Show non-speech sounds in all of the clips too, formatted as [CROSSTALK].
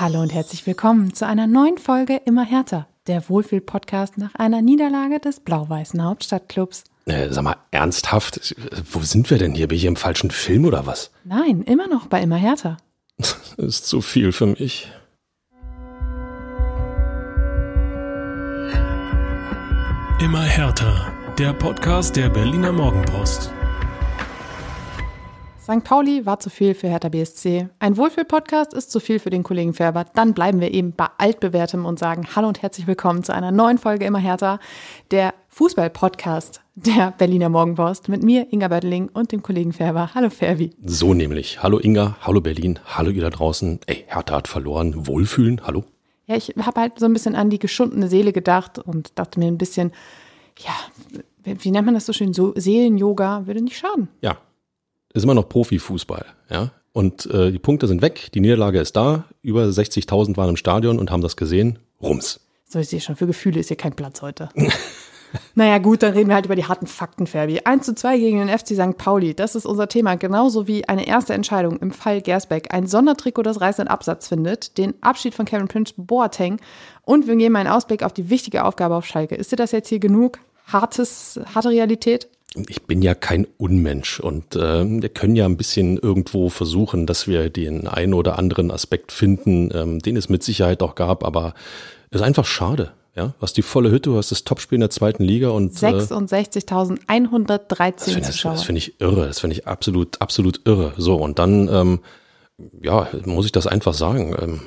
Hallo und herzlich willkommen zu einer neuen Folge Immer härter, der Wohlfühl-Podcast nach einer Niederlage des blau-weißen Hauptstadtclubs. Äh, sag mal, ernsthaft? Wo sind wir denn hier? Bin ich hier im falschen Film oder was? Nein, immer noch bei Immer härter. [LAUGHS] Das ist zu viel für mich. Immer härter. Der Podcast der Berliner Morgenpost. St. Pauli war zu viel für Hertha BSC. Ein Wohlfühl-Podcast ist zu viel für den Kollegen Färber. Dann bleiben wir eben bei altbewährtem und sagen Hallo und herzlich willkommen zu einer neuen Folge Immer härter, der Fußball-Podcast der Berliner Morgenpost mit mir, Inga Böttling und dem Kollegen Färber. Hallo Färbi. So nämlich. Hallo Inga, hallo Berlin, hallo ihr da draußen. Ey, Hertha hat verloren. Wohlfühlen, hallo? Ja, ich habe halt so ein bisschen an die geschundene Seele gedacht und dachte mir ein bisschen, ja, wie nennt man das so schön? So Seelen-Yoga würde nicht schaden. Ja, ist immer noch Profifußball, ja. Und äh, die Punkte sind weg, die Niederlage ist da, über 60.000 waren im Stadion und haben das gesehen. Rums. So, ich sehe schon, für Gefühle ist hier kein Platz heute. [LAUGHS] naja, gut, dann reden wir halt über die harten Fakten, Ferbi. 1 zu 2 gegen den FC St. Pauli, das ist unser Thema. Genauso wie eine erste Entscheidung im Fall Gersbeck, ein Sondertrikot, das reißenden Absatz findet, den Abschied von Kevin Prince Boateng und wir geben einen Ausblick auf die wichtige Aufgabe auf Schalke. Ist dir das jetzt hier genug? Hartes, harte Realität? Ich bin ja kein Unmensch und äh, wir können ja ein bisschen irgendwo versuchen, dass wir den einen oder anderen Aspekt finden, ähm, den es mit Sicherheit auch gab, aber es ist einfach schade. Ja, du hast die volle Hütte, du hast das Topspiel in der zweiten Liga und 66.113 äh, Zuschauer. Das finde ich irre, das finde ich absolut, absolut irre. So, und dann, ähm, ja, muss ich das einfach sagen. Ähm,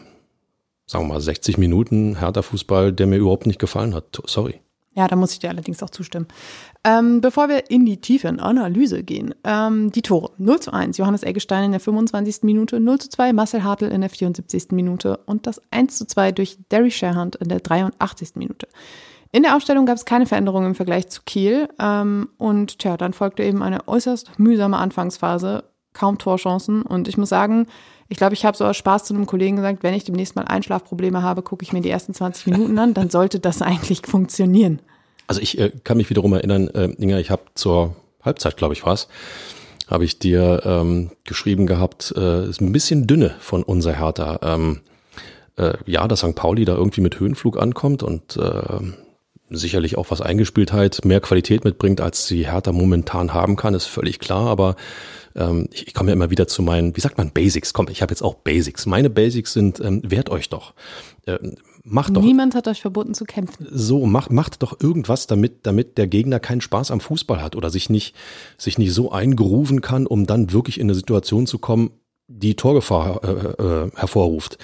sagen wir mal, 60 Minuten härter Fußball, der mir überhaupt nicht gefallen hat. Sorry. Ja, da muss ich dir allerdings auch zustimmen. Ähm, bevor wir in die tiefe Analyse gehen, ähm, die Tore. 0 zu 1, Johannes Eggestein in der 25. Minute, 0 zu 2, Marcel Hartl in der 74. Minute und das 1 zu 2 durch Derry Sherhand in der 83. Minute. In der Aufstellung gab es keine Veränderungen im Vergleich zu Kiel ähm, und tja, dann folgte eben eine äußerst mühsame Anfangsphase, kaum Torchancen und ich muss sagen, ich glaube, ich habe so aus Spaß zu einem Kollegen gesagt, wenn ich demnächst mal Einschlafprobleme habe, gucke ich mir die ersten 20 Minuten an, dann sollte das [LAUGHS] eigentlich funktionieren. Also ich äh, kann mich wiederum erinnern, äh, Inga, ich habe zur Halbzeit, glaube ich, war's, habe ich dir ähm, geschrieben gehabt, äh, ist ein bisschen dünne von unser Hertha. Ähm, äh, ja, dass St. Pauli da irgendwie mit Höhenflug ankommt und äh, sicherlich auch was Eingespieltheit, mehr Qualität mitbringt, als die Hertha momentan haben kann, ist völlig klar. Aber ähm, ich, ich komme ja immer wieder zu meinen, wie sagt man, Basics. Komm, ich habe jetzt auch Basics. Meine Basics sind, ähm, wehrt euch doch. Ähm, macht doch. Niemand hat euch verboten zu kämpfen. So, macht, macht doch irgendwas, damit, damit der Gegner keinen Spaß am Fußball hat oder sich nicht, sich nicht so eingerufen kann, um dann wirklich in eine Situation zu kommen, die Torgefahr äh, äh, hervorruft.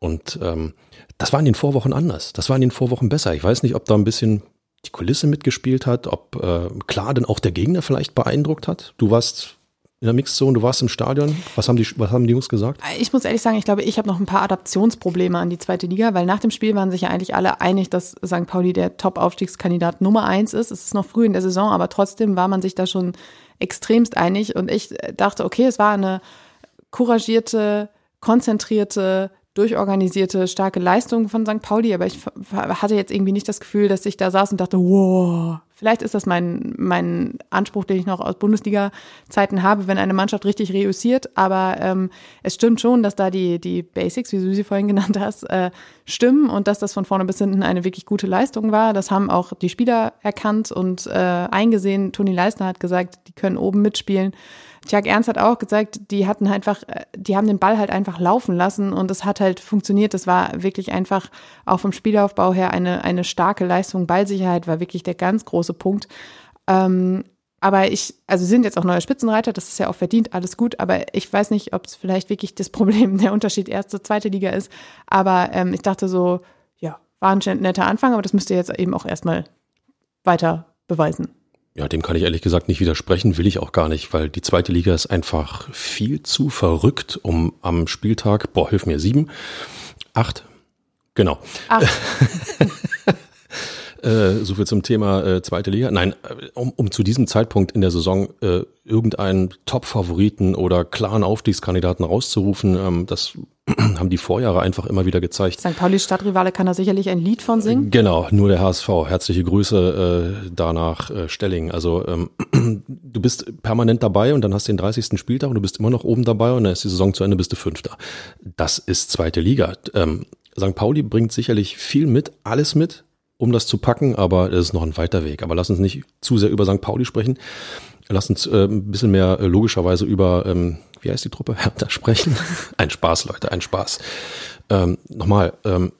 Und ähm, das war in den Vorwochen anders. Das war in den Vorwochen besser. Ich weiß nicht, ob da ein bisschen die Kulisse mitgespielt hat, ob äh, klar denn auch der Gegner vielleicht beeindruckt hat. Du warst in der Mixzone, du warst im Stadion. Was haben die, was haben die Jungs gesagt? Ich muss ehrlich sagen, ich glaube, ich habe noch ein paar Adaptionsprobleme an die zweite Liga, weil nach dem Spiel waren sich ja eigentlich alle einig, dass St. Pauli der Top-Aufstiegskandidat Nummer eins ist. Es ist noch früh in der Saison, aber trotzdem war man sich da schon extremst einig. Und ich dachte, okay, es war eine couragierte, konzentrierte, durchorganisierte, starke Leistung von St. Pauli, aber ich hatte jetzt irgendwie nicht das Gefühl, dass ich da saß und dachte, wow, vielleicht ist das mein, mein Anspruch, den ich noch aus Bundesliga-Zeiten habe, wenn eine Mannschaft richtig reüssiert. Aber ähm, es stimmt schon, dass da die, die Basics, wie du sie vorhin [LAUGHS] genannt hast, äh, stimmen und dass das von vorne bis hinten eine wirklich gute Leistung war. Das haben auch die Spieler erkannt und äh, eingesehen. Toni Leisner hat gesagt, die können oben mitspielen. Tjag Ernst hat auch gesagt, die hatten einfach, die haben den Ball halt einfach laufen lassen und es hat halt funktioniert. Das war wirklich einfach auch vom Spielaufbau her eine, eine starke Leistung. Ballsicherheit war wirklich der ganz große Punkt. Ähm, aber ich, also sind jetzt auch neue Spitzenreiter, das ist ja auch verdient, alles gut, aber ich weiß nicht, ob es vielleicht wirklich das Problem, der Unterschied erste, zweite Liga ist. Aber ähm, ich dachte so, ja, war ein netter Anfang, aber das müsst ihr jetzt eben auch erstmal weiter beweisen. Ja, dem kann ich ehrlich gesagt nicht widersprechen, will ich auch gar nicht, weil die zweite Liga ist einfach viel zu verrückt, um am Spieltag, boah, hilf mir, sieben, acht, genau. Acht. [LAUGHS] Äh, so viel zum Thema äh, zweite Liga. Nein, äh, um, um zu diesem Zeitpunkt in der Saison äh, irgendeinen Top-Favoriten oder klaren Aufstiegskandidaten rauszurufen, ähm, das [CLEARS THROAT] haben die Vorjahre einfach immer wieder gezeigt. St. Pauli Stadtrivale kann da sicherlich ein Lied von singen. Genau, nur der HSV. Herzliche Grüße äh, danach äh, Stelling. Also ähm, [CLEARS THROAT] du bist permanent dabei und dann hast du den 30. Spieltag und du bist immer noch oben dabei und dann ist die Saison zu Ende, bist du Fünfter. Das ist zweite Liga. Ähm, St. Pauli bringt sicherlich viel mit, alles mit, um das zu packen, aber es ist noch ein weiter Weg. Aber lass uns nicht zu sehr über St. Pauli sprechen. Lass uns äh, ein bisschen mehr äh, logischerweise über, ähm, wie heißt die Truppe? [LAUGHS] Hertha sprechen. [LAUGHS] ein Spaß, Leute, ein Spaß. Ähm, nochmal, ähm,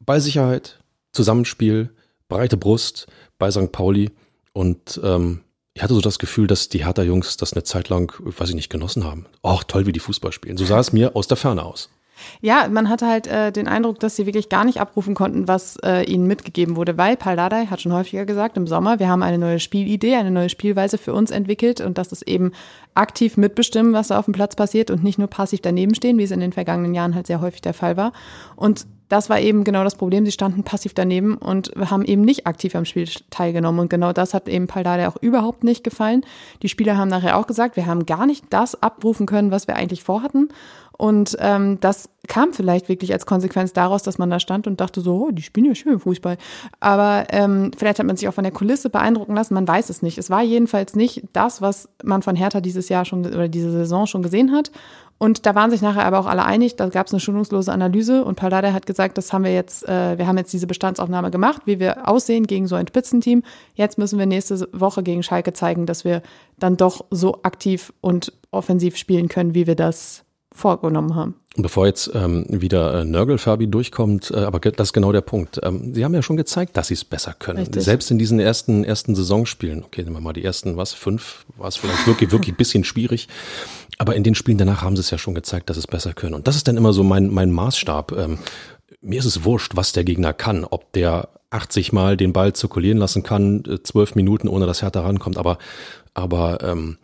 Ballsicherheit, Zusammenspiel, breite Brust bei St. Pauli und ähm, ich hatte so das Gefühl, dass die Hertha-Jungs das eine Zeit lang, weiß ich nicht, genossen haben. Och, toll, wie die Fußball spielen. So sah es mir aus der Ferne aus. Ja, man hatte halt äh, den Eindruck, dass sie wirklich gar nicht abrufen konnten, was äh, ihnen mitgegeben wurde, weil Paldadei hat schon häufiger gesagt im Sommer, wir haben eine neue Spielidee, eine neue Spielweise für uns entwickelt und das ist eben aktiv mitbestimmen, was da auf dem Platz passiert und nicht nur passiv daneben stehen, wie es in den vergangenen Jahren halt sehr häufig der Fall war. Und das war eben genau das Problem. Sie standen passiv daneben und haben eben nicht aktiv am Spiel teilgenommen. Und genau das hat eben Paldade auch überhaupt nicht gefallen. Die Spieler haben nachher auch gesagt, wir haben gar nicht das abrufen können, was wir eigentlich vorhatten. Und ähm, das kam vielleicht wirklich als Konsequenz daraus, dass man da stand und dachte so, oh, die spielen ja schön Fußball. Aber ähm, vielleicht hat man sich auch von der Kulisse beeindrucken lassen, man weiß es nicht. Es war jedenfalls nicht das, was man von Hertha dieses Jahr schon oder diese Saison schon gesehen hat. Und da waren sich nachher aber auch alle einig, da gab es eine schonungslose Analyse und Paldada hat gesagt, das haben wir jetzt, äh, wir haben jetzt diese Bestandsaufnahme gemacht, wie wir aussehen gegen so ein Spitzenteam. Jetzt müssen wir nächste Woche gegen Schalke zeigen, dass wir dann doch so aktiv und offensiv spielen können, wie wir das vorgenommen haben. Bevor jetzt ähm, wieder äh, Nörgel-Fabi durchkommt, äh, aber das ist genau der Punkt. Ähm, Sie haben ja schon gezeigt, dass Sie es besser können. Richtig. Selbst in diesen ersten ersten Saisonspielen, okay, nehmen wir mal die ersten, was, fünf, war es vielleicht wirklich, wirklich bisschen schwierig. Aber in den Spielen danach haben Sie es ja schon gezeigt, dass Sie es besser können. Und das ist dann immer so mein, mein Maßstab. Ähm, mir ist es wurscht, was der Gegner kann, ob der 80 Mal den Ball zirkulieren lassen kann, äh, zwölf Minuten, ohne dass Hertha rankommt, aber, aber ähm,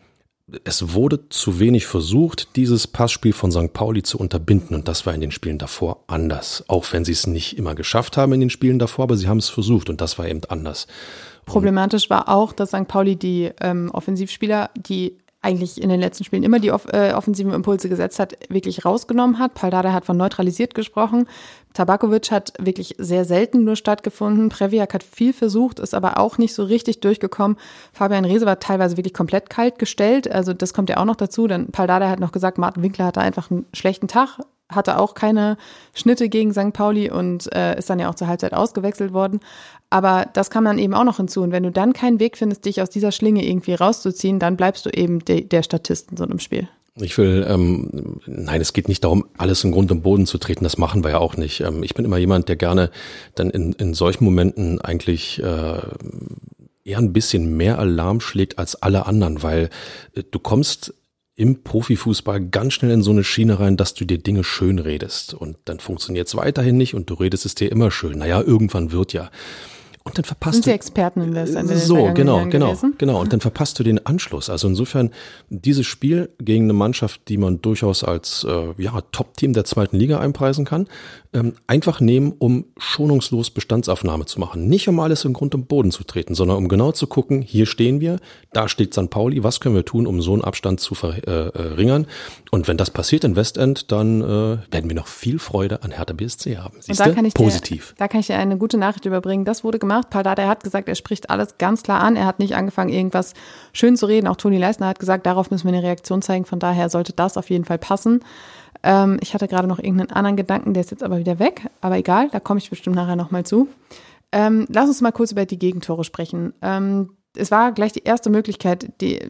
es wurde zu wenig versucht, dieses Passspiel von St. Pauli zu unterbinden. Und das war in den Spielen davor anders. Auch wenn sie es nicht immer geschafft haben in den Spielen davor, aber sie haben es versucht und das war eben anders. Problematisch war auch, dass St. Pauli die ähm, Offensivspieler, die eigentlich in den letzten Spielen immer die äh, offensiven Impulse gesetzt hat, wirklich rausgenommen hat. Paldada hat von neutralisiert gesprochen. Tabakovic hat wirklich sehr selten nur stattgefunden. Previak hat viel versucht, ist aber auch nicht so richtig durchgekommen. Fabian Reese war teilweise wirklich komplett kalt gestellt. Also das kommt ja auch noch dazu. Dann Paldada hat noch gesagt, Martin Winkler hatte einfach einen schlechten Tag, hatte auch keine Schnitte gegen St. Pauli und äh, ist dann ja auch zur Halbzeit ausgewechselt worden. Aber das kam dann eben auch noch hinzu. Und wenn du dann keinen Weg findest, dich aus dieser Schlinge irgendwie rauszuziehen, dann bleibst du eben de der Statist in so einem Spiel. Ich will, ähm, nein, es geht nicht darum, alles im Grund und Boden zu treten. Das machen wir ja auch nicht. Ähm, ich bin immer jemand, der gerne dann in, in solchen Momenten eigentlich äh, eher ein bisschen mehr Alarm schlägt als alle anderen, weil äh, du kommst im Profifußball ganz schnell in so eine Schiene rein, dass du dir Dinge schön redest. Und dann funktioniert es weiterhin nicht und du redest es dir immer schön. Naja, irgendwann wird ja. Und dann verpasst Sind Sie Experten in das? In so, genau, genau, genau. Und dann verpasst du den Anschluss. Also insofern dieses Spiel gegen eine Mannschaft, die man durchaus als äh, ja, Top-Team der zweiten Liga einpreisen kann, ähm, einfach nehmen, um schonungslos Bestandsaufnahme zu machen. Nicht um alles im Grund und Boden zu treten, sondern um genau zu gucken, hier stehen wir, da steht St. Pauli, was können wir tun, um so einen Abstand zu verringern? Äh, und wenn das passiert in Westend, dann äh, werden wir noch viel Freude an Hertha BSC haben. Siehst und da kann ich Positiv. Dir, da kann ich dir eine gute Nachricht überbringen. Das wurde gemacht. Paul Dardai hat gesagt, er spricht alles ganz klar an. Er hat nicht angefangen, irgendwas schön zu reden. Auch Toni Leisner hat gesagt, darauf müssen wir eine Reaktion zeigen. Von daher sollte das auf jeden Fall passen. Ähm, ich hatte gerade noch irgendeinen anderen Gedanken, der ist jetzt aber wieder weg. Aber egal, da komme ich bestimmt nachher nochmal zu. Ähm, lass uns mal kurz über die Gegentore sprechen. Ähm, es war gleich die erste Möglichkeit, die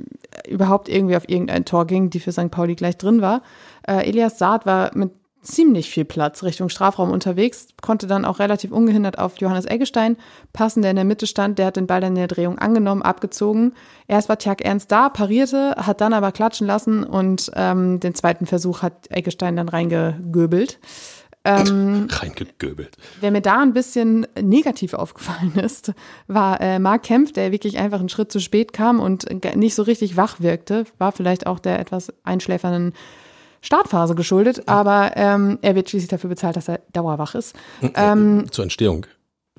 überhaupt irgendwie auf irgendein Tor ging, die für St. Pauli gleich drin war. Äh, Elias Saad war mit ziemlich viel Platz Richtung Strafraum unterwegs, konnte dann auch relativ ungehindert auf Johannes Eggestein passen, der in der Mitte stand. Der hat den Ball dann in der Drehung angenommen, abgezogen. Erst war Tjag Ernst da, parierte, hat dann aber klatschen lassen und ähm, den zweiten Versuch hat Eggestein dann reingegöbelt. Ähm, [LAUGHS] Reingegöbelt. Wer mir da ein bisschen negativ aufgefallen ist, war äh, Mark Kempf, der wirklich einfach einen Schritt zu spät kam und nicht so richtig wach wirkte. War vielleicht auch der etwas einschläfernden Startphase geschuldet, aber ähm, er wird schließlich dafür bezahlt, dass er dauerwach ist. Ähm, Zur Entstehung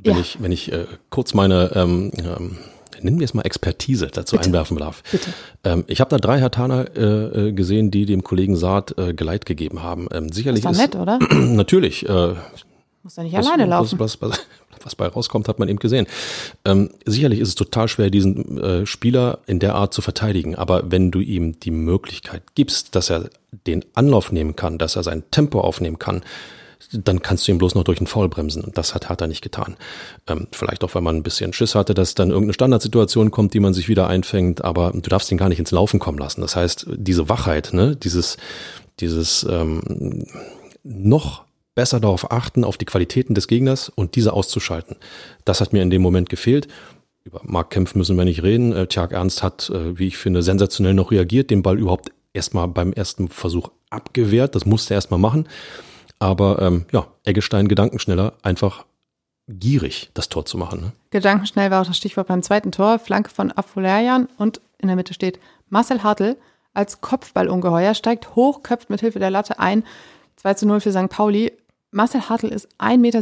wenn Ja. ich, wenn ich äh, kurz meine, ähm, ähm, nennen wir es mal Expertise dazu Bitte. einwerfen darf. Bitte. Ähm, ich habe da drei Hertaner äh, äh, gesehen, die dem Kollegen Saad äh, Geleit gegeben haben. Ähm, sicherlich Das war nett, ist oder? [CLEARS THROAT] natürlich äh, Muss ja nicht was, alleine laufen. Was, was, was, bei rauskommt, hat man eben gesehen. Ähm, sicherlich ist es total schwer, diesen äh, Spieler in der Art zu verteidigen. Aber wenn du ihm die Möglichkeit gibst, dass er den Anlauf nehmen kann, dass er sein Tempo aufnehmen kann, dann kannst du ihn bloß noch durch den Foul bremsen. Und das hat, er nicht getan. Ähm, vielleicht auch, weil man ein bisschen Schiss hatte, dass dann irgendeine Standardsituation kommt, die man sich wieder einfängt. Aber du darfst ihn gar nicht ins Laufen kommen lassen. Das heißt, diese Wachheit, ne, dieses, dieses ähm, noch besser darauf achten, auf die Qualitäten des Gegners und diese auszuschalten. Das hat mir in dem Moment gefehlt. Über Mark Kempf müssen wir nicht reden. Äh, Tjag Ernst hat, äh, wie ich finde, sensationell noch reagiert, den Ball überhaupt erstmal beim ersten Versuch abgewehrt. Das musste er erstmal machen. Aber ähm, ja, Eggestein gedankenschneller, einfach gierig, das Tor zu machen. Ne? Gedankenschnell war auch das Stichwort beim zweiten Tor. Flanke von Afolerian und in der Mitte steht Marcel Hartl als Kopfballungeheuer, steigt hoch, köpft mit Hilfe der Latte ein. 2 zu 0 für St. Pauli. Marcel Hartl ist 1,77 Meter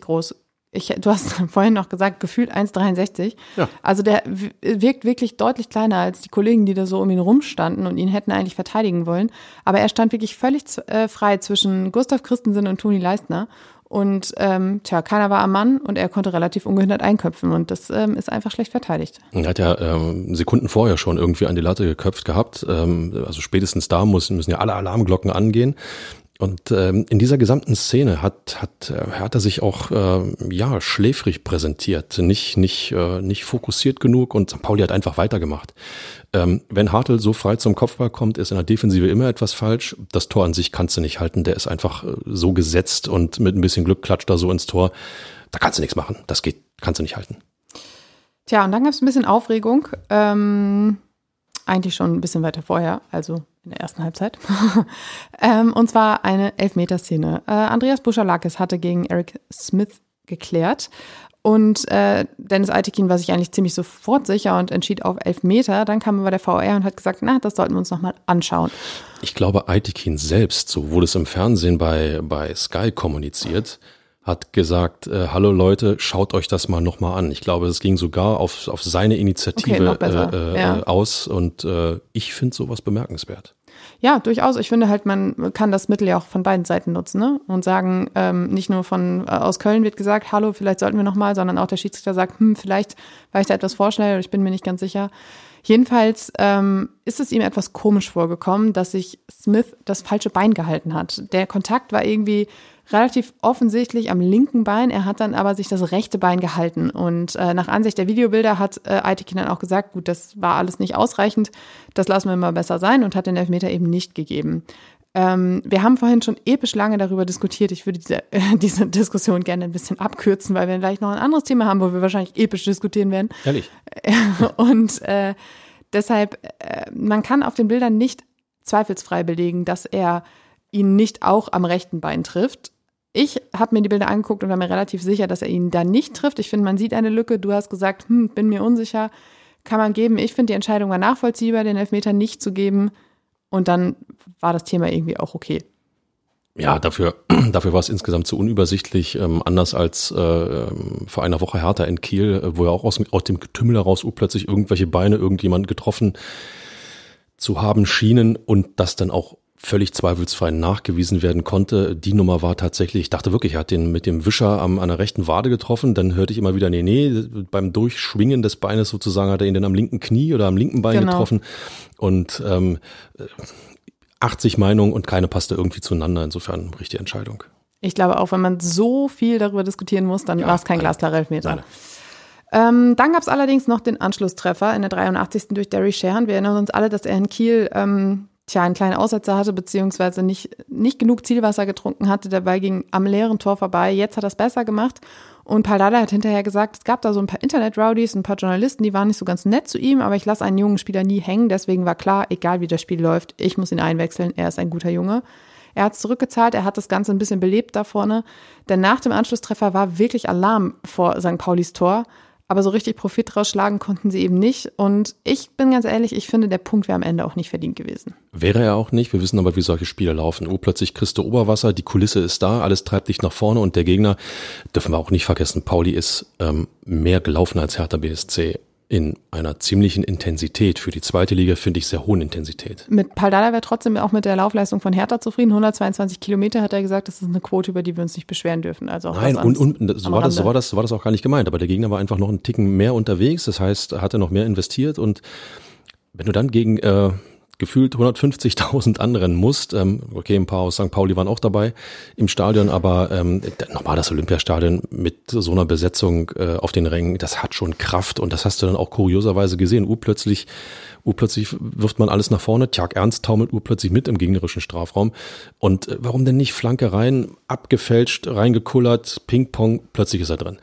groß. Ich, du hast [LAUGHS] vorhin noch gesagt, gefühlt 1,63. Ja. Also der wirkt wirklich deutlich kleiner als die Kollegen, die da so um ihn rumstanden und ihn hätten eigentlich verteidigen wollen. Aber er stand wirklich völlig äh, frei zwischen Gustav Christensen und Toni Leistner. Und ähm, tja, keiner war am Mann und er konnte relativ ungehindert einköpfen. Und das ähm, ist einfach schlecht verteidigt. Er hat ja ähm, Sekunden vorher schon irgendwie an die Latte geköpft gehabt. Ähm, also spätestens da muss, müssen ja alle Alarmglocken angehen. Und ähm, in dieser gesamten Szene hat, hat, äh, hat er sich auch äh, ja schläfrig präsentiert, nicht, nicht, äh, nicht fokussiert genug und St. Pauli hat einfach weitergemacht. Ähm, wenn Hartl so frei zum Kopfball kommt, ist in der Defensive immer etwas falsch. Das Tor an sich kannst du nicht halten, der ist einfach äh, so gesetzt und mit ein bisschen Glück klatscht er so ins Tor. Da kannst du nichts machen. Das geht, kannst du nicht halten. Tja, und dann gab es ein bisschen Aufregung. Ähm, eigentlich schon ein bisschen weiter vorher, also in der ersten Halbzeit. [LAUGHS] ähm, und zwar eine Elfmeterszene. Äh, Andreas Buschalakis hatte gegen Eric Smith geklärt. Und äh, Dennis Altekin war sich eigentlich ziemlich sofort sicher und entschied auf Elfmeter. Dann kam aber der VR und hat gesagt, na, das sollten wir uns nochmal anschauen. Ich glaube, Aitekin selbst, so wurde es im Fernsehen bei, bei Sky kommuniziert, hat gesagt, äh, hallo Leute, schaut euch das mal nochmal an. Ich glaube, es ging sogar auf, auf seine Okay, Initiative besser, äh, äh, ja. aus und äh, ich finde sowas bemerkenswert. Ja, durchaus. Ich finde halt, man kann das Mittel ja auch von beiden Seiten nutzen ne? und sagen, ähm, nicht nur von äh, aus Köln wird gesagt, hallo, vielleicht sollten wir noch mal, sondern auch der Schiedsrichter sagt, hm, vielleicht war ich da etwas vorschnell oder ich bin mir nicht ganz sicher. Jedenfalls ähm, ist es ihm etwas komisch vorgekommen, dass sich Smith das falsche Bein gehalten hat. Der Kontakt war irgendwie relativ offensichtlich am linken Bein. Er hat dann aber sich das rechte Bein gehalten. Und äh, nach Ansicht der Videobilder hat äh, Aitekin dann auch gesagt, gut, das war alles nicht ausreichend, das lassen wir mal besser sein und hat den Elfmeter eben nicht gegeben. Ähm, wir haben vorhin schon episch lange darüber diskutiert. Ich würde diese, äh, [LAUGHS] diese Diskussion gerne ein bisschen abkürzen, weil wir gleich noch ein anderes Thema haben, wo wir wahrscheinlich episch diskutieren werden. Ehrlich. [LAUGHS] Und äh, deshalb, äh, man kann auf den Bildern nicht zweifelsfrei belegen, dass er ihn nicht auch am rechten Bein trifft. Ich habe mir die Bilder angeguckt und war mir relativ sicher, dass er ihn da nicht trifft. Ich finde, man sieht eine Lücke. Du hast gesagt, hm, bin mir unsicher. Kann man geben. Ich finde, die Entscheidung war nachvollziehbar, den Elfmeter nicht zu geben. Und dann war das Thema irgendwie auch okay. Ja, dafür, [CLEARS THROAT] dafür war es insgesamt zu unübersichtlich, ähm, anders als äh, ähm, vor einer Woche Hertha in Kiel, äh, wo ja auch aus, dem- aus dem Getümmel heraus plötzlich irgendwelche Beine irgendjemand getroffen zu haben schienen und das dann auch völlig zweifelsfrei nachgewiesen werden konnte. Die Nummer war tatsächlich, ich dachte wirklich, er hat den mit dem Wischer am, an der rechten Wade getroffen. Dann hörte ich immer wieder, nee, nee, beim Durchschwingen des Beines sozusagen hat er ihn dann am linken Knie oder am linken Bein Genau. getroffen. Und ähm, 80 Meinungen und keine passte irgendwie zueinander. Insofern richtige Entscheidung. Ich glaube auch, wenn man so viel darüber diskutieren muss, dann Ja, war es kein glasklarer Elfmeter. Nein. Ähm, dann gab es allerdings noch den Anschlusstreffer in der 83. durch Derry Sharon. Wir erinnern uns alle, dass er in Kiel ähm, tja, einen kleinen Aussetzer hatte, beziehungsweise nicht, nicht genug Zielwasser getrunken hatte. Ball ging am leeren Tor vorbei. Jetzt hat er es besser gemacht. Und Paldada hat hinterher gesagt, es gab da so ein paar Internet-Rowdies, ein paar Journalisten, die waren nicht so ganz nett zu ihm, aber ich lasse einen jungen Spieler nie hängen. Deswegen war klar, egal wie das Spiel läuft, ich muss ihn einwechseln. Er ist ein guter Junge. Er hat es zurückgezahlt, er hat das Ganze ein bisschen belebt da vorne. Denn nach dem Anschlusstreffer war wirklich Alarm vor St. Paulis Tor. Aber so richtig Profit draus schlagen konnten sie eben nicht. Und ich bin ganz ehrlich, ich finde, der Punkt wäre am Ende auch nicht verdient gewesen. Wäre er auch nicht. Wir wissen aber, wie solche Spiele laufen. Oh, plötzlich kriegst du Oberwasser, die Kulisse ist da, alles treibt dich nach vorne und der Gegner, dürfen wir auch nicht vergessen, Pauli ist ähm, mehr gelaufen als Hertha BSC in einer ziemlichen Intensität. Für die zweite Liga finde ich sehr hohen Intensität. Mit Paldada wäre trotzdem auch mit der Laufleistung von Hertha zufrieden. 122 Kilometer hat er gesagt, das ist eine Quote, über die wir uns nicht beschweren dürfen. Also Nein, und, und so, war das, so, war das, so war das auch gar nicht gemeint. Aber der Gegner war einfach noch einen Ticken mehr unterwegs. Das heißt, er hatte noch mehr investiert. Und wenn du dann gegen äh, gefühlt 150.000 anderen musst. Ähm, okay, ein paar aus St. Pauli waren auch dabei im Stadion, aber ähm, nochmal das Olympiastadion mit so einer Besetzung äh, auf den Rängen, das hat schon Kraft und das hast du dann auch kurioserweise gesehen. Urplötzlich, urplötzlich wirft man alles nach vorne, Tjag Ernst taumelt urplötzlich mit im gegnerischen Strafraum. Und äh, warum denn nicht Flanke rein, abgefälscht, reingekullert, Ping-Pong, plötzlich ist er drin.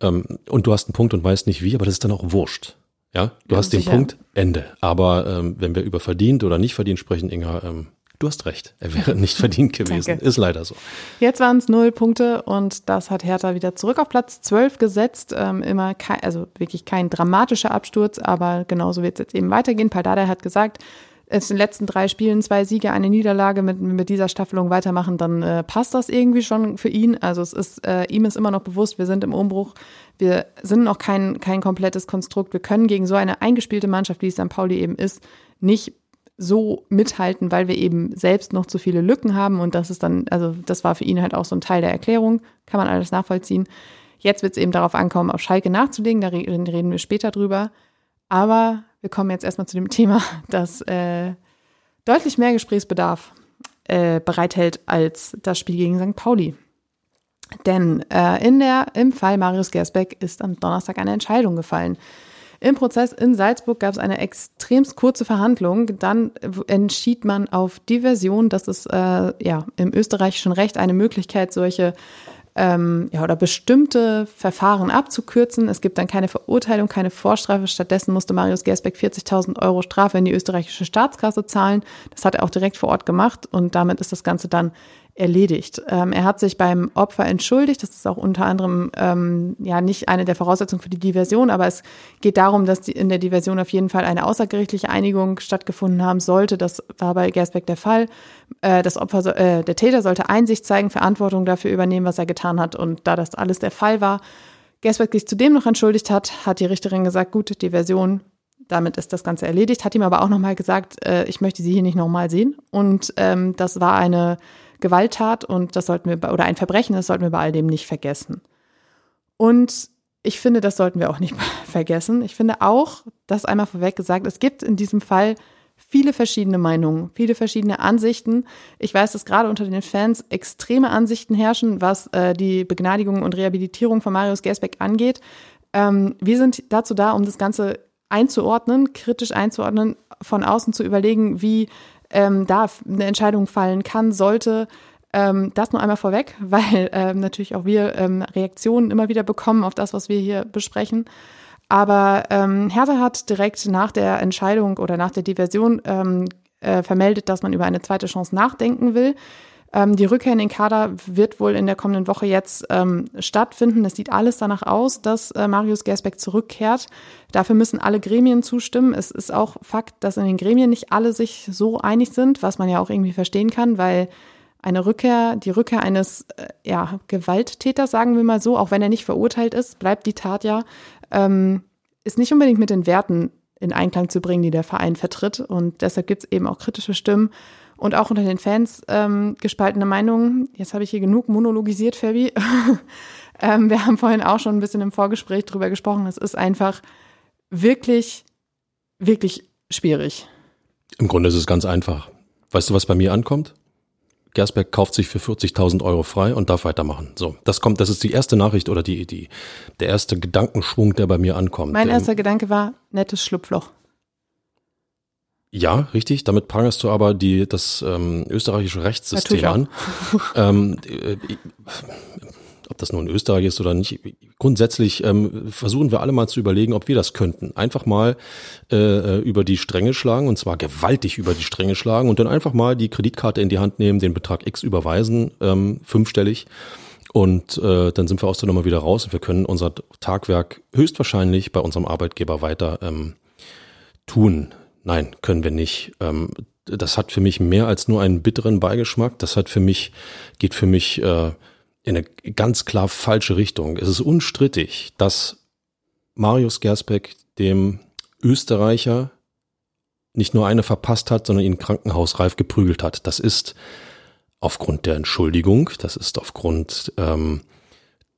Ähm, und du hast einen Punkt und weißt nicht wie, aber das ist dann auch wurscht. Ja, du ja, hast den Punkt, Ende. Aber ähm, wenn wir über verdient oder nicht verdient sprechen, Inga, ähm, du hast recht. Er wäre nicht [LAUGHS] verdient gewesen. Ist leider so. Jetzt waren es null Punkte und das hat Hertha wieder zurück auf Platz 12 gesetzt. Ähm, immer kein, also wirklich kein dramatischer Absturz, aber genauso wird es jetzt eben weitergehen. Paldada hat gesagt, es in den letzten drei Spielen zwei Siege, eine Niederlage mit, mit dieser Staffelung weitermachen, dann äh, passt das irgendwie schon für ihn. Also es ist, äh, ihm ist immer noch bewusst, wir sind im Umbruch. Wir sind noch kein, kein komplettes Konstrukt. Wir können gegen so eine eingespielte Mannschaft, wie es St. Pauli eben ist, nicht so mithalten, weil wir eben selbst noch zu viele Lücken haben. Und das ist dann, also das war für ihn halt auch so ein Teil der Erklärung, kann man alles nachvollziehen. Jetzt wird es eben darauf ankommen, auf Schalke nachzulegen, da reden wir später drüber. Aber wir kommen jetzt erstmal zu dem Thema, das äh, deutlich mehr Gesprächsbedarf äh, bereithält als das Spiel gegen St. Pauli. Denn äh, in der, im Fall Marius Gersbeck ist am Donnerstag eine Entscheidung gefallen. Im Prozess in Salzburg gab es eine extremst kurze Verhandlung. Dann entschied man auf Diversion. Das ist äh, ja im österreichischen Recht eine Möglichkeit, solche ähm, ja, oder bestimmte Verfahren abzukürzen. Es gibt dann keine Verurteilung, keine Vorstrafe. Stattdessen musste Marius Gersbeck 40.000 Euro Strafe in die österreichische Staatskasse zahlen. Das hat er auch direkt vor Ort gemacht und damit ist das Ganze dann erledigt. Ähm, er hat sich beim Opfer entschuldigt. Das ist auch unter anderem ähm, ja nicht eine der Voraussetzungen für die Diversion, aber es geht darum, dass die, in der Diversion auf jeden Fall eine außergerichtliche Einigung stattgefunden haben sollte. Das war bei Gersbeck der Fall. Äh, das Opfer, äh, der Täter sollte Einsicht zeigen, Verantwortung dafür übernehmen, was er getan hat. Und da das alles der Fall war, Gersbeck sich zudem noch entschuldigt hat, hat die Richterin gesagt, gut, Diversion damit ist das Ganze erledigt, hat ihm aber auch nochmal gesagt, äh, ich möchte sie hier nicht nochmal sehen. Und ähm, das war eine Gewalttat und das sollten wir, oder ein Verbrechen, das sollten wir bei all dem nicht vergessen. Und ich finde, das sollten wir auch nicht [LAUGHS] vergessen. Ich finde auch, das einmal vorweg gesagt, es gibt in diesem Fall viele verschiedene Meinungen, viele verschiedene Ansichten. Ich weiß, dass gerade unter den Fans extreme Ansichten herrschen, was äh, die Begnadigung und Rehabilitierung von Marius Gersbeck angeht. Ähm, wir sind dazu da, um das Ganze einzuordnen, kritisch einzuordnen, von außen zu überlegen, wie ähm, da eine Entscheidung fallen kann, sollte. Ähm, das nur einmal vorweg, [LAUGHS] weil ähm, natürlich auch wir ähm, Reaktionen immer wieder bekommen auf das, was wir hier besprechen. Aber ähm, Hertha hat direkt nach der Entscheidung oder nach der Diversion ähm, äh, vermeldet, dass man über eine zweite Chance nachdenken will. Ähm, die Rückkehr in den Kader wird wohl in der kommenden Woche jetzt ähm, stattfinden. Es sieht alles danach aus, dass äh, Marius Gersbeck zurückkehrt. Dafür müssen alle Gremien zustimmen. Es ist auch Fakt, dass in den Gremien nicht alle sich so einig sind, was man ja auch irgendwie verstehen kann, weil eine Rückkehr, die Rückkehr eines äh, ja, Gewalttäters, sagen wir mal so, auch wenn er nicht verurteilt ist, bleibt die Tat ja, ähm, ist nicht unbedingt mit den Werten in Einklang zu bringen, die der Verein vertritt. Und deshalb gibt es eben auch kritische Stimmen und auch unter den Fans ähm, gespaltene Meinungen. Jetzt habe ich hier genug monologisiert, Fabi. [LAUGHS] ähm, wir haben vorhin auch schon ein bisschen im Vorgespräch drüber gesprochen. Es ist einfach wirklich, wirklich schwierig. Im Grunde ist es ganz einfach. Weißt du, was bei mir ankommt? Gersberg kauft sich für 40.000 Euro frei und darf weitermachen. So, das kommt, das ist die erste Nachricht oder die, die, der erste Gedankenschwung, der bei mir ankommt. Mein erster ähm, Gedanke war, nettes Schlupfloch. Ja, richtig. Damit prangerst du aber die, das ähm, österreichische Rechtssystem an. ähm, äh, ob das nun Österreich ist oder nicht. Grundsätzlich ähm, versuchen wir alle mal zu überlegen, ob wir das könnten. Einfach mal äh, äh, über die Stränge schlagen und zwar gewaltig über die Stränge schlagen und dann einfach mal die Kreditkarte in die Hand nehmen, den Betrag X überweisen, ähm, fünfstellig Und äh, dann sind wir aus der Nummer wieder raus und wir können unser Tagwerk höchstwahrscheinlich bei unserem Arbeitgeber weiter ähm, tun. Nein, können wir nicht. Ähm, das hat für mich mehr als nur einen bitteren Beigeschmack. Das hat für mich, geht für mich äh, in eine ganz klar falsche Richtung. Es ist unstrittig, dass Marius Gersbeck dem Österreicher nicht nur eine verpasst hat, sondern ihn krankenhausreif geprügelt hat. Das ist aufgrund der Entschuldigung, das ist aufgrund ähm,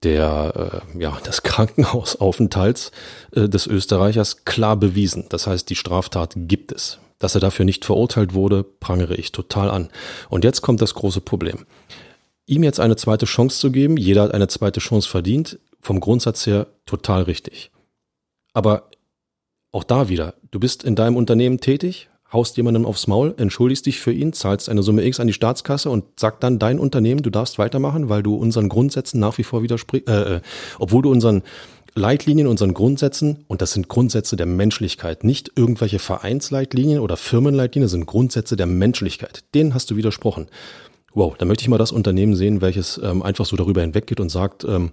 der, äh, ja, des Krankenhausaufenthalts äh, des Österreichers klar bewiesen. Das heißt, die Straftat gibt es. Dass er dafür nicht verurteilt wurde, prangere ich total an. Und jetzt kommt das große Problem. Ihm jetzt eine zweite Chance zu geben, jeder hat eine zweite Chance verdient, vom Grundsatz her total richtig. Aber auch da wieder, du bist in deinem Unternehmen tätig, haust jemandem aufs Maul, entschuldigst dich für ihn, zahlst eine Summe X an die Staatskasse und sagt dann dein Unternehmen, du darfst weitermachen, weil du unseren Grundsätzen nach wie vor widersprichst, äh, äh, obwohl du unseren Leitlinien, unseren Grundsätzen, und das sind Grundsätze der Menschlichkeit, nicht irgendwelche Vereinsleitlinien oder Firmenleitlinien, das sind Grundsätze der Menschlichkeit. Denen hast du widersprochen. Wow, da möchte ich mal das Unternehmen sehen, welches ähm, einfach so darüber hinweggeht und sagt, ähm,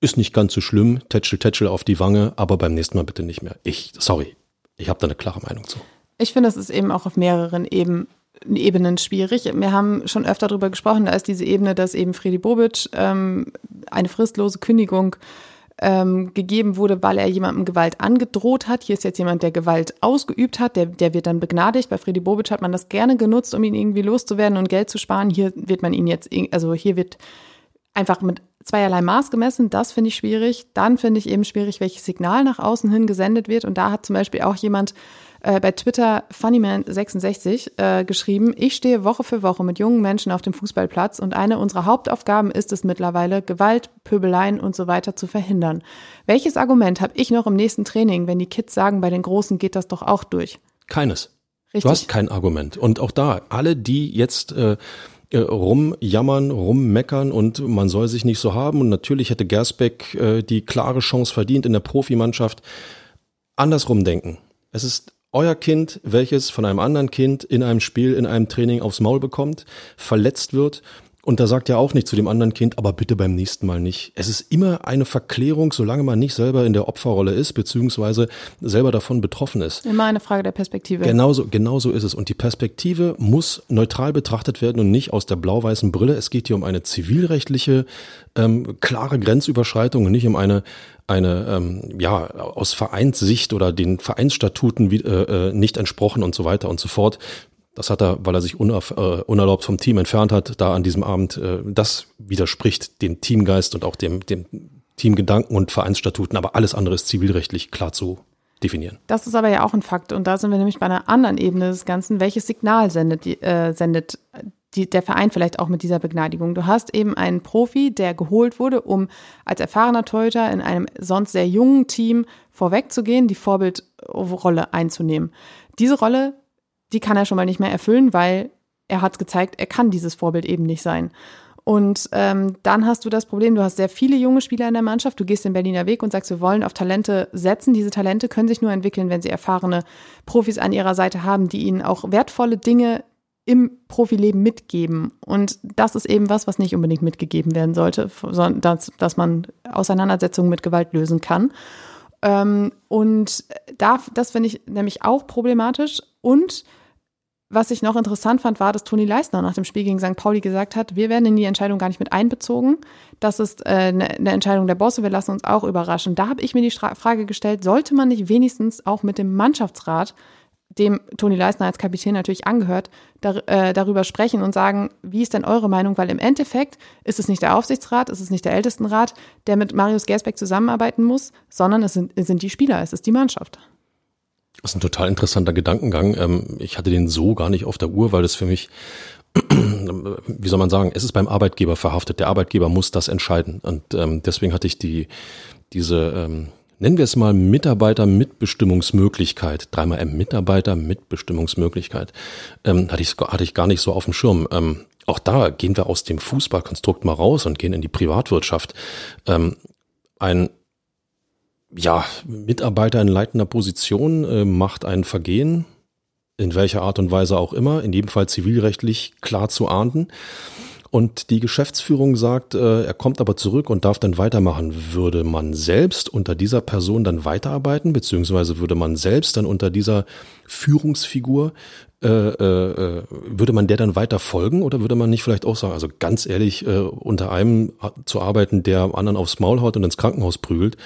ist nicht ganz so schlimm, tätschel, tätschel auf die Wange, aber beim nächsten Mal bitte nicht mehr. Ich, sorry, ich habe da eine klare Meinung zu. Ich finde, es ist eben auch auf mehreren Eben, Ebenen schwierig. Wir haben schon öfter darüber gesprochen, da ist diese Ebene, dass eben Fredi Bobic ähm, eine fristlose Kündigung ähm, gegeben wurde, weil er jemandem Gewalt angedroht hat. Hier ist jetzt jemand, der Gewalt ausgeübt hat, der, der wird dann begnadigt. Bei Fredi Bobic hat man das gerne genutzt, um ihn irgendwie loszuwerden und Geld zu sparen. Hier wird man ihn jetzt, also hier wird einfach mit zweierlei Maß gemessen. Das finde ich schwierig. Dann finde ich eben schwierig, welches Signal nach außen hin gesendet wird. Und da hat zum Beispiel auch jemand äh, bei Twitter Funnyman66 äh, geschrieben, ich stehe Woche für Woche mit jungen Menschen auf dem Fußballplatz und eine unserer Hauptaufgaben ist es mittlerweile, Gewalt, Pöbeleien und so weiter zu verhindern. Welches Argument habe ich noch im nächsten Training, wenn die Kids sagen, bei den Großen geht das doch auch durch? Keines. Richtig. Du hast kein Argument. Und auch da, alle, die jetzt äh, äh, rumjammern, rummeckern und man soll sich nicht so haben. Und natürlich hätte Gersbeck äh, die klare Chance verdient in der Profimannschaft. Andersrum denken. Es ist euer Kind, welches von einem anderen Kind in einem Spiel, in einem Training aufs Maul bekommt, verletzt wird und da sagt er auch nicht zu dem anderen Kind, aber bitte beim nächsten Mal nicht. Es ist immer eine Verklärung, solange man nicht selber in der Opferrolle ist, beziehungsweise selber davon betroffen ist. Immer eine Frage der Perspektive. Genauso, genauso ist es. Und die Perspektive muss neutral betrachtet werden und nicht aus der blau-weißen Brille. Es geht hier um eine zivilrechtliche, ähm, klare Grenzüberschreitung und nicht um eine eine ähm, ja aus Vereinssicht oder den Vereinsstatuten wie, äh, äh nicht entsprochen und so weiter und so fort. Das hat er, weil er sich unerf- äh, unerlaubt vom Team entfernt hat, da an diesem Abend. Äh, das widerspricht dem Teamgeist und auch dem, dem Teamgedanken und Vereinsstatuten, aber alles andere ist zivilrechtlich klar zu definieren. Das ist aber ja auch ein Fakt und da sind wir nämlich bei einer anderen Ebene des Ganzen. Welches Signal sendet, die, äh, sendet die, der Verein vielleicht auch mit dieser Begnadigung? Du hast eben einen Profi, der geholt wurde, um als erfahrener Torhüter in einem sonst sehr jungen Team vorwegzugehen, die Vorbildrolle einzunehmen. Diese Rolle die kann er schon mal nicht mehr erfüllen, weil er hat gezeigt, er kann dieses Vorbild eben nicht sein. Und ähm, dann hast du das Problem, du hast sehr viele junge Spieler in der Mannschaft, du gehst den Berliner Weg und sagst, wir wollen auf Talente setzen. Diese Talente können sich nur entwickeln, wenn sie erfahrene Profis an ihrer Seite haben, die ihnen auch wertvolle Dinge im Profileben mitgeben. Und das ist eben was, was nicht unbedingt mitgegeben werden sollte, sondern dass, dass man Auseinandersetzungen mit Gewalt lösen kann. Ähm, und da, das finde ich nämlich auch problematisch. Und was ich noch interessant fand, war, dass Toni Leisner nach dem Spiel gegen St. Pauli gesagt hat, wir werden in die Entscheidung gar nicht mit einbezogen. Das ist äh, eine, eine Entscheidung der Bosse, wir lassen uns auch überraschen. Da habe ich mir die Stra Frage gestellt, sollte man nicht wenigstens auch mit dem Mannschaftsrat, dem Toni Leisner als Kapitän natürlich angehört, dar äh, darüber sprechen und sagen, wie ist denn eure Meinung? Weil im Endeffekt ist es nicht der Aufsichtsrat, ist es nicht der Ältestenrat, der mit Marius Gersbeck zusammenarbeiten muss, sondern es sind, es sind die Spieler, es ist die Mannschaft. Das ist ein total interessanter Gedankengang. Ähm, ich hatte den so gar nicht auf der Uhr, weil das für mich, [CLEARS THROAT] wie soll man sagen, es ist beim Arbeitgeber verhaftet. Der Arbeitgeber muss das entscheiden. Und ähm, deswegen hatte ich die, diese, ähm, nennen wir es mal Mitarbeiter-Mitbestimmungsmöglichkeit, dreimal M, Mitarbeiter-Mitbestimmungsmöglichkeit, hatte, ich, hatte ich gar nicht so auf dem Schirm. auch da gehen wir aus dem Fußballkonstrukt mal raus und gehen in die Privatwirtschaft. ein ja, Mitarbeiter in leitender Position äh, macht ein Vergehen, in welcher Art und Weise auch immer, in jedem Fall zivilrechtlich klar zu ahnden. und die Geschäftsführung sagt, äh, er kommt aber zurück und darf dann weitermachen. Würde man selbst unter dieser Person dann weiterarbeiten, beziehungsweise würde man selbst dann unter dieser Führungsfigur, äh, äh, würde man der dann weiter folgen oder würde man nicht vielleicht auch sagen, also ganz ehrlich, äh, unter einem zu arbeiten, der anderen aufs Maul haut und ins Krankenhaus prügelt,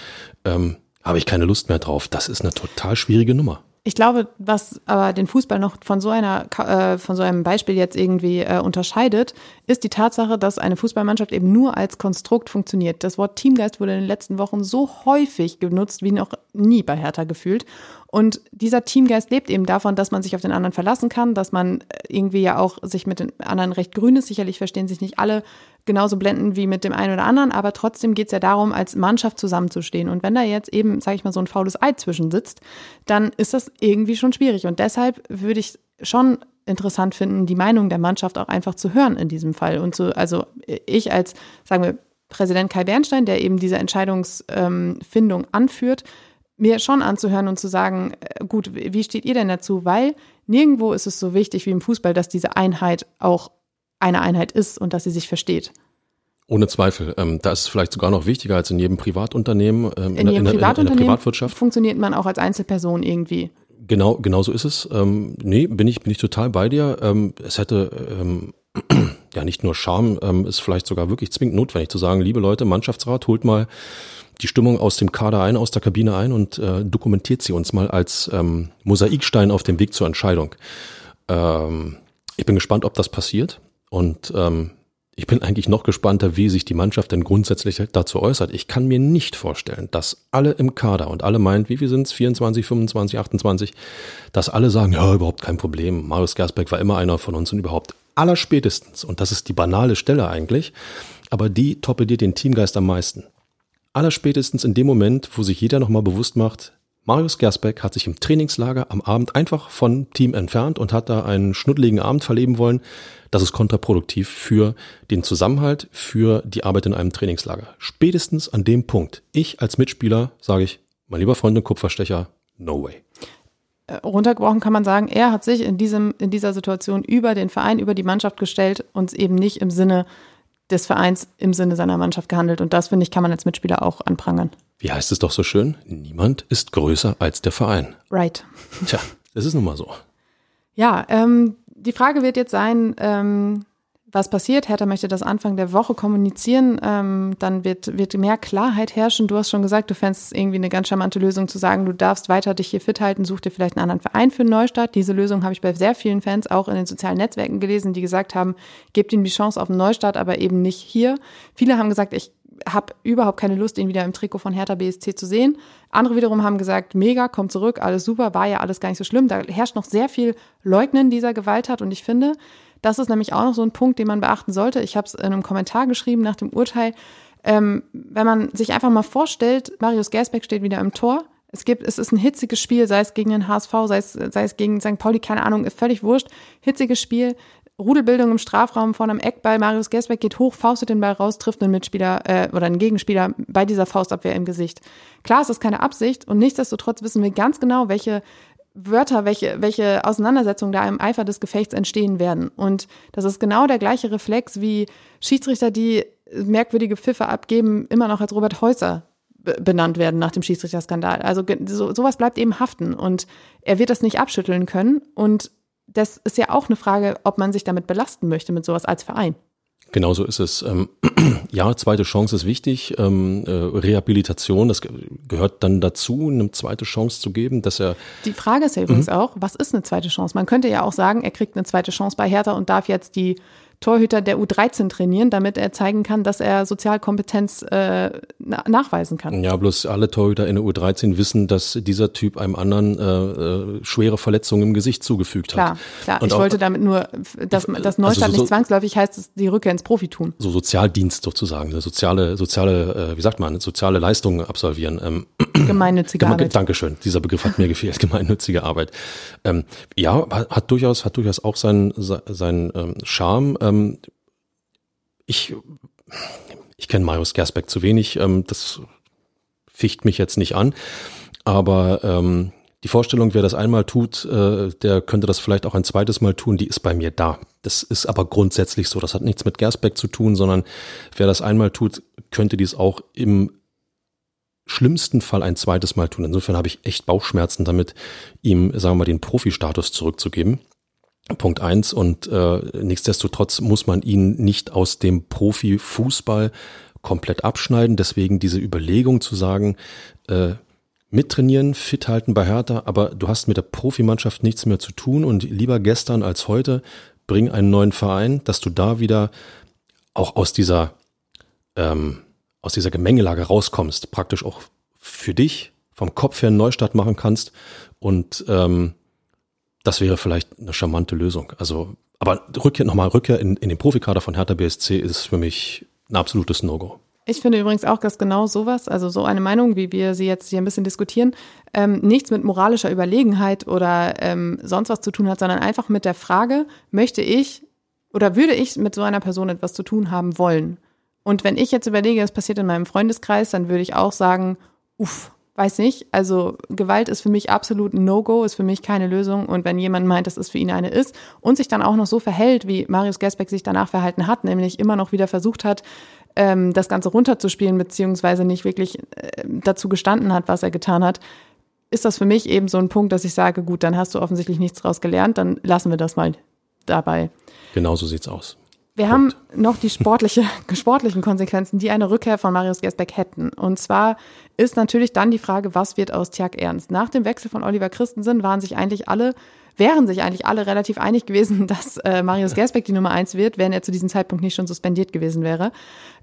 ähm, habe ich keine Lust mehr drauf. Das ist eine total schwierige Nummer. Ich glaube, was aber den Fußball noch von so einer, äh, von so einem Beispiel jetzt irgendwie äh, unterscheidet, ist die Tatsache, dass eine Fußballmannschaft eben nur als Konstrukt funktioniert. Das Wort Teamgeist wurde in den letzten Wochen so häufig genutzt wie noch nie bei Hertha gefühlt. Und dieser Teamgeist lebt eben davon, dass man sich auf den anderen verlassen kann, dass man irgendwie ja auch sich mit den anderen recht grün ist. Sicherlich verstehen sich nicht alle genauso blenden wie mit dem einen oder anderen, aber trotzdem geht es ja darum, als Mannschaft zusammenzustehen. Und wenn da jetzt eben, sage ich mal, so ein faules Ei zwischen sitzt, dann ist das irgendwie schon schwierig. Und deshalb würde ich schon interessant finden, die Meinung der Mannschaft auch einfach zu hören in diesem Fall. Und so, also ich als, sagen wir, Präsident Kai Bernstein, der eben diese Entscheidungsfindung anführt, mir schon anzuhören und zu sagen, äh, gut, wie steht ihr denn dazu? Weil nirgendwo ist es so wichtig wie im Fußball, dass diese Einheit auch eine Einheit ist und dass sie sich versteht. Ohne Zweifel. Ähm, da ist es vielleicht sogar noch wichtiger als in jedem Privatunternehmen. Ähm, in, in, jedem in, Privatunternehmen in der Privatwirtschaft. funktioniert man auch als Einzelperson irgendwie. Genau, genau so ist es. Ähm, nee, bin ich, bin ich total bei dir. Ähm, es hätte ähm, [CLEARS THROAT] ja nicht nur Charme, ähm, ist vielleicht sogar wirklich zwingend notwendig zu sagen, liebe Leute, Mannschaftsrat, holt mal die Stimmung aus dem Kader ein, aus der Kabine ein und äh, dokumentiert sie uns mal als ähm, Mosaikstein auf dem Weg zur Entscheidung. Ähm, ich bin gespannt, ob das passiert. Und ähm, ich bin eigentlich noch gespannter, wie sich die Mannschaft denn grundsätzlich dazu äußert. Ich kann mir nicht vorstellen, dass alle im Kader und alle meint, wie viel sind es, 24, 25, 28, dass alle sagen, ja, überhaupt kein Problem. Marius Gersbeck war immer einer von uns und überhaupt allerspätestens, und das ist die banale Stelle eigentlich, aber die torpediert den Teamgeist am meisten. Allerspätestens in dem Moment, wo sich jeder nochmal bewusst macht, Marius Gersbeck hat sich im Trainingslager am Abend einfach von Team entfernt und hat da einen schnuddeligen Abend verleben wollen. Das ist kontraproduktiv für den Zusammenhalt, für die Arbeit in einem Trainingslager. Spätestens an dem Punkt, ich als Mitspieler sage ich, mein lieber Freund und Kupferstecher, no way. Äh, runtergebrochen kann man sagen, er hat sich in, diesem, in dieser Situation über den Verein, über die Mannschaft gestellt und eben nicht im Sinne des Vereins, im Sinne seiner Mannschaft gehandelt. Und das, finde ich, kann man als Mitspieler auch anprangern. Wie heißt es doch so schön? Niemand ist größer als der Verein. Right. Tja, das ist nun mal so. Ja, ähm, die Frage wird jetzt sein, ähm, was passiert. Hertha möchte das Anfang der Woche kommunizieren. Ähm, dann wird, wird mehr Klarheit herrschen. Du hast schon gesagt, du fändest es irgendwie eine ganz charmante Lösung zu sagen, du darfst weiter dich hier fit halten, such dir vielleicht einen anderen Verein für einen Neustart. Diese Lösung habe ich bei sehr vielen Fans auch in den sozialen Netzwerken gelesen, die gesagt haben, gebt ihm die Chance auf einen Neustart, aber eben nicht hier. Viele haben gesagt, ich habe überhaupt keine Lust, ihn wieder im Trikot von Hertha BSC zu sehen. Andere wiederum haben gesagt, mega, kommt zurück, alles super, war ja alles gar nicht so schlimm. Da herrscht noch sehr viel Leugnen dieser Gewalttat und ich finde, das ist nämlich auch noch so ein Punkt, den man beachten sollte. Ich habe es in einem Kommentar geschrieben nach dem Urteil. Ähm, wenn man sich einfach mal vorstellt, Marius Gersbeck steht wieder im Tor. Es gibt, es ist ein hitziges Spiel, sei es gegen den HSV, sei es, sei es gegen St. Pauli, keine Ahnung, ist völlig wurscht. Hitziges Spiel. Rudelbildung im Strafraum vor einem Eckball. Marius Gersbeck geht hoch, faustet den Ball raus, trifft einen Mitspieler äh, oder einen Gegenspieler bei dieser Faustabwehr im Gesicht. Klar, es ist keine Absicht und nichtsdestotrotz wissen wir ganz genau, welche Wörter, welche, welche Auseinandersetzungen da im Eifer des Gefechts entstehen werden. Und das ist genau der gleiche Reflex wie Schiedsrichter, die merkwürdige Pfiffe abgeben, immer noch als Robert Häuser benannt werden nach dem Schiedsrichterskandal. Also so, sowas bleibt eben haften und er wird das nicht abschütteln können und das ist ja auch eine Frage, ob man sich damit belasten möchte mit sowas als Verein. Genau so ist es. Ähm, [CLEARS THROAT] ja, zweite Chance ist wichtig. Ähm, äh, Rehabilitation, das gehört dann dazu, eine zweite Chance zu geben, dass er. Die Frage ist ja übrigens mhm. auch, was ist eine zweite Chance? Man könnte ja auch sagen, er kriegt eine zweite Chance bei Hertha und darf jetzt die Torhüter der U13 trainieren, damit er zeigen kann, dass er Sozialkompetenz äh, nachweisen kann. Ja, bloß alle Torhüter in der U13 wissen, dass dieser Typ einem anderen äh, äh, schwere Verletzungen im Gesicht zugefügt klar, hat. Klar, ich wollte damit nur, dass das Neustart also so, nicht zwangsläufig heißt, dass die Rückkehr ins Profitum. So Sozialdienst sozusagen, soziale, soziale, äh, wie sagt man, soziale Leistungen absolvieren. Ähm, Gemeinnützige Geme Arbeit. Dankeschön, dieser Begriff hat mir [LAUGHS] gefehlt, gemeinnützige Arbeit. Ähm, ja, hat durchaus, hat durchaus auch seinen, seinen ähm, Charme. Ähm, ich ich kenne Marius Gersbeck zu wenig, ähm, das ficht mich jetzt nicht an, aber ähm, die Vorstellung, wer das einmal tut, äh, der könnte das vielleicht auch ein zweites Mal tun, die ist bei mir da. Das ist aber grundsätzlich so. Das hat nichts mit Gersbeck zu tun, sondern wer das einmal tut, könnte dies auch im schlimmsten Fall ein zweites Mal tun. Insofern habe ich echt Bauchschmerzen damit, ihm, sagen wir mal, den Profi-Status zurückzugeben. Punkt eins. Und äh, nichtsdestotrotz muss man ihn nicht aus dem Profifußball komplett abschneiden. Deswegen diese Überlegung zu sagen, äh, mittrainieren, fit halten bei Hertha, aber du hast mit der Profimannschaft nichts mehr zu tun. Und lieber gestern als heute bring einen neuen Verein, dass du da wieder auch aus dieser ähm, aus dieser Gemengelage rauskommst, praktisch auch für dich vom Kopf her einen Neustart machen kannst. Und ähm, das wäre vielleicht eine charmante Lösung. Also, aber Rückkehr, nochmal Rückkehr in, in den Profikader von Hertha BSC ist für mich ein absolutes No-Go. Ich finde übrigens auch, dass genau sowas, also so eine Meinung, wie wir sie jetzt hier ein bisschen diskutieren, ähm, nichts mit moralischer Überlegenheit oder ähm, sonst was zu tun hat, sondern einfach mit der Frage, möchte ich oder würde ich mit so einer Person etwas zu tun haben wollen? Und wenn ich jetzt überlege, es passiert in meinem Freundeskreis, dann würde ich auch sagen, uff, weiß nicht. Also Gewalt ist für mich absolut ein No-Go, ist für mich keine Lösung. Und wenn jemand meint, dass es für ihn eine ist und sich dann auch noch so verhält, wie Marius Gersbeck sich danach verhalten hat, nämlich immer noch wieder versucht hat, ähm, das Ganze runterzuspielen, beziehungsweise nicht wirklich äh, dazu gestanden hat, was er getan hat, ist das für mich eben so ein Punkt, dass ich sage, gut, dann hast du offensichtlich nichts draus gelernt, dann lassen wir das mal dabei. Genau so sieht's aus. Wir Punkt. haben noch die sportliche, [LAUGHS] sportlichen Konsequenzen, die eine Rückkehr von Marius Gersbeck hätten. Und zwar ist natürlich dann die Frage, was wird aus Tjag Ernst? Nach dem Wechsel von Oliver Christensen waren sich eigentlich alle wären sich eigentlich alle relativ einig gewesen, [LAUGHS] dass äh, Marius Gersbeck die Nummer eins wird, wenn er zu diesem Zeitpunkt nicht schon suspendiert gewesen wäre.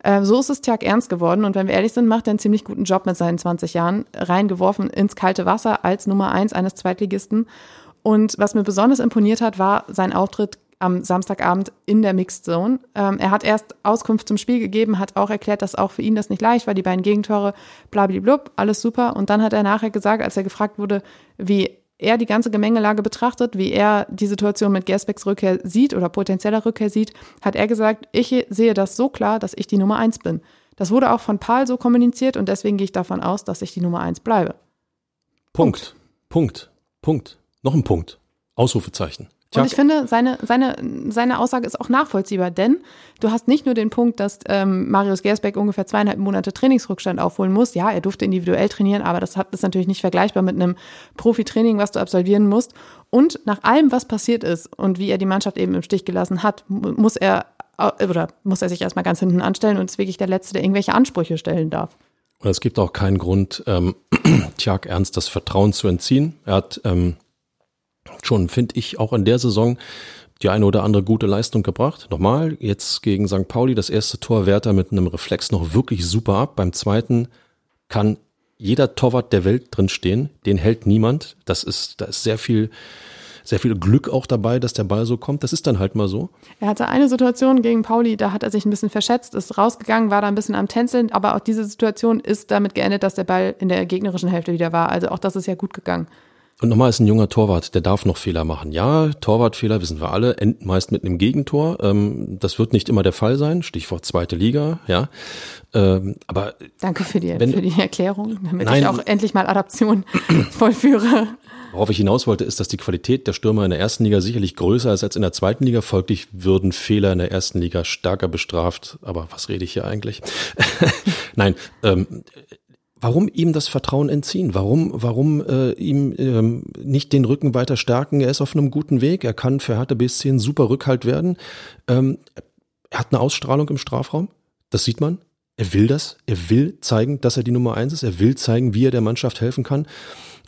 Äh, so ist es Tjag ernst geworden und wenn wir ehrlich sind, macht er einen ziemlich guten Job mit seinen 20 Jahren, reingeworfen ins kalte Wasser als Nummer eins eines Zweitligisten. Und was mir besonders imponiert hat, war sein Auftritt am Samstagabend in der Mixed Zone. Ähm, er hat erst Auskunft zum Spiel gegeben, hat auch erklärt, dass auch für ihn das nicht leicht war, die beiden Gegentore, blablablub, alles super. Und dann hat er nachher gesagt, als er gefragt wurde, wie er die ganze Gemengelage betrachtet, wie er die Situation mit Gersbecks Rückkehr sieht oder potenzieller Rückkehr sieht, hat er gesagt, ich sehe das so klar, dass ich die Nummer eins bin. Das wurde auch von Paul so kommuniziert und deswegen gehe ich davon aus, dass ich die Nummer eins bleibe. Punkt. Punkt. Punkt. Noch ein Punkt. Ausrufezeichen. Und ich finde, seine, seine, seine Aussage ist auch nachvollziehbar, denn du hast nicht nur den Punkt, dass ähm, Marius Gersbeck ungefähr zweieinhalb Monate Trainingsrückstand aufholen muss. Ja, er durfte individuell trainieren, aber das hat, ist natürlich nicht vergleichbar mit einem Profitraining, was du absolvieren musst. Und nach allem, was passiert ist und wie er die Mannschaft eben im Stich gelassen hat, muss er oder muss er sich erstmal ganz hinten anstellen und ist wirklich der Letzte, der irgendwelche Ansprüche stellen darf. Und es gibt auch keinen Grund, ähm, [CLEARS THROAT] Tjag Ernst das Vertrauen zu entziehen. Er hat ähm, schon, finde ich, auch in der Saison die eine oder andere gute Leistung gebracht. Nochmal, jetzt gegen St. Pauli das erste Tor wehrt mit einem Reflex noch wirklich super ab. Beim zweiten kann jeder Torwart der Welt drin stehen, den hält niemand. Das ist, da ist sehr viel, sehr viel Glück auch dabei, dass der Ball so kommt. Das ist dann halt mal so. Er hatte eine Situation gegen Pauli, da hat er sich ein bisschen verschätzt, ist rausgegangen, war da ein bisschen am Tänzeln, aber auch diese Situation ist damit geendet, dass der Ball in der gegnerischen Hälfte wieder war. Also auch das ist ja gut gegangen. Und nochmal ist ein junger Torwart, der darf noch Fehler machen. Ja, Torwartfehler wissen wir alle, enden meist mit einem Gegentor. Ähm, das wird nicht immer der Fall sein. Stichwort zweite Liga, ja. Ähm, aber danke für die wenn, für die Erklärung, damit nein, ich auch endlich mal Adaption [CLEARS THROAT] vollführe. Worauf ich hinaus wollte, ist, dass die Qualität der Stürmer in der ersten Liga sicherlich größer ist als in der zweiten Liga. Folglich würden Fehler in der ersten Liga stärker bestraft. Aber was rede ich hier eigentlich? [LAUGHS] Nein, ähm, Warum ihm das Vertrauen entziehen? Warum, warum äh, ihm ähm, nicht den Rücken weiter stärken? Er ist auf einem guten Weg. Er kann für Hertha BSC ein super Rückhalt werden. Ähm, er hat eine Ausstrahlung im Strafraum. Das sieht man. Er will das. Er will zeigen, dass er die Nummer eins ist. Er will zeigen, wie er der Mannschaft helfen kann.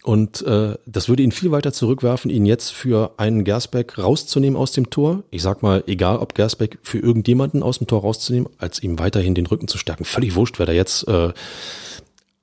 Und äh, das würde ihn viel weiter zurückwerfen, ihn jetzt für einen Gersbeck rauszunehmen aus dem Tor. Ich sag mal, egal ob Gersbeck für irgendjemanden aus dem Tor rauszunehmen, als ihm weiterhin den Rücken zu stärken. Völlig wurscht, wer da jetzt äh,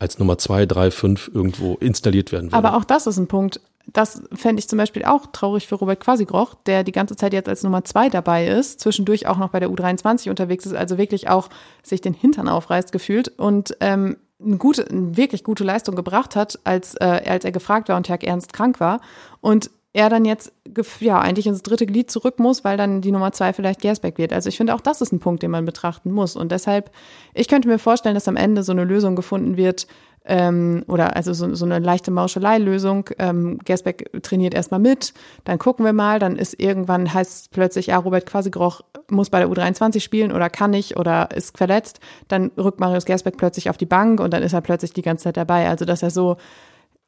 als Nummer zwei, drei, fünf irgendwo installiert werden würde. Aber auch das ist ein Punkt. Das fände ich zum Beispiel auch traurig für Robert Quasigroch, der die ganze Zeit jetzt als Nummer zwei dabei ist, zwischendurch auch noch bei der U23 unterwegs ist, also wirklich auch sich den Hintern aufreißt gefühlt und ähm, eine gute, eine wirklich gute Leistung gebracht hat, als, äh, als er gefragt war und Jörg Ernst krank war. Und er dann jetzt ja eigentlich ins dritte Glied zurück muss, weil dann die Nummer zwei vielleicht Gersbeck wird. Also ich finde auch das ist ein Punkt, den man betrachten muss. Und deshalb, ich könnte mir vorstellen, dass am Ende so eine Lösung gefunden wird, ähm, oder also so, so eine leichte Mauschelei-Lösung. Ähm, Gersbeck trainiert erstmal mit, dann gucken wir mal, dann ist irgendwann heißt es plötzlich, ja, Robert Quasigroch muss bei der U23 spielen oder kann nicht oder ist verletzt. Dann rückt Marius Gersbeck plötzlich auf die Bank und dann ist er plötzlich die ganze Zeit dabei. Also dass er so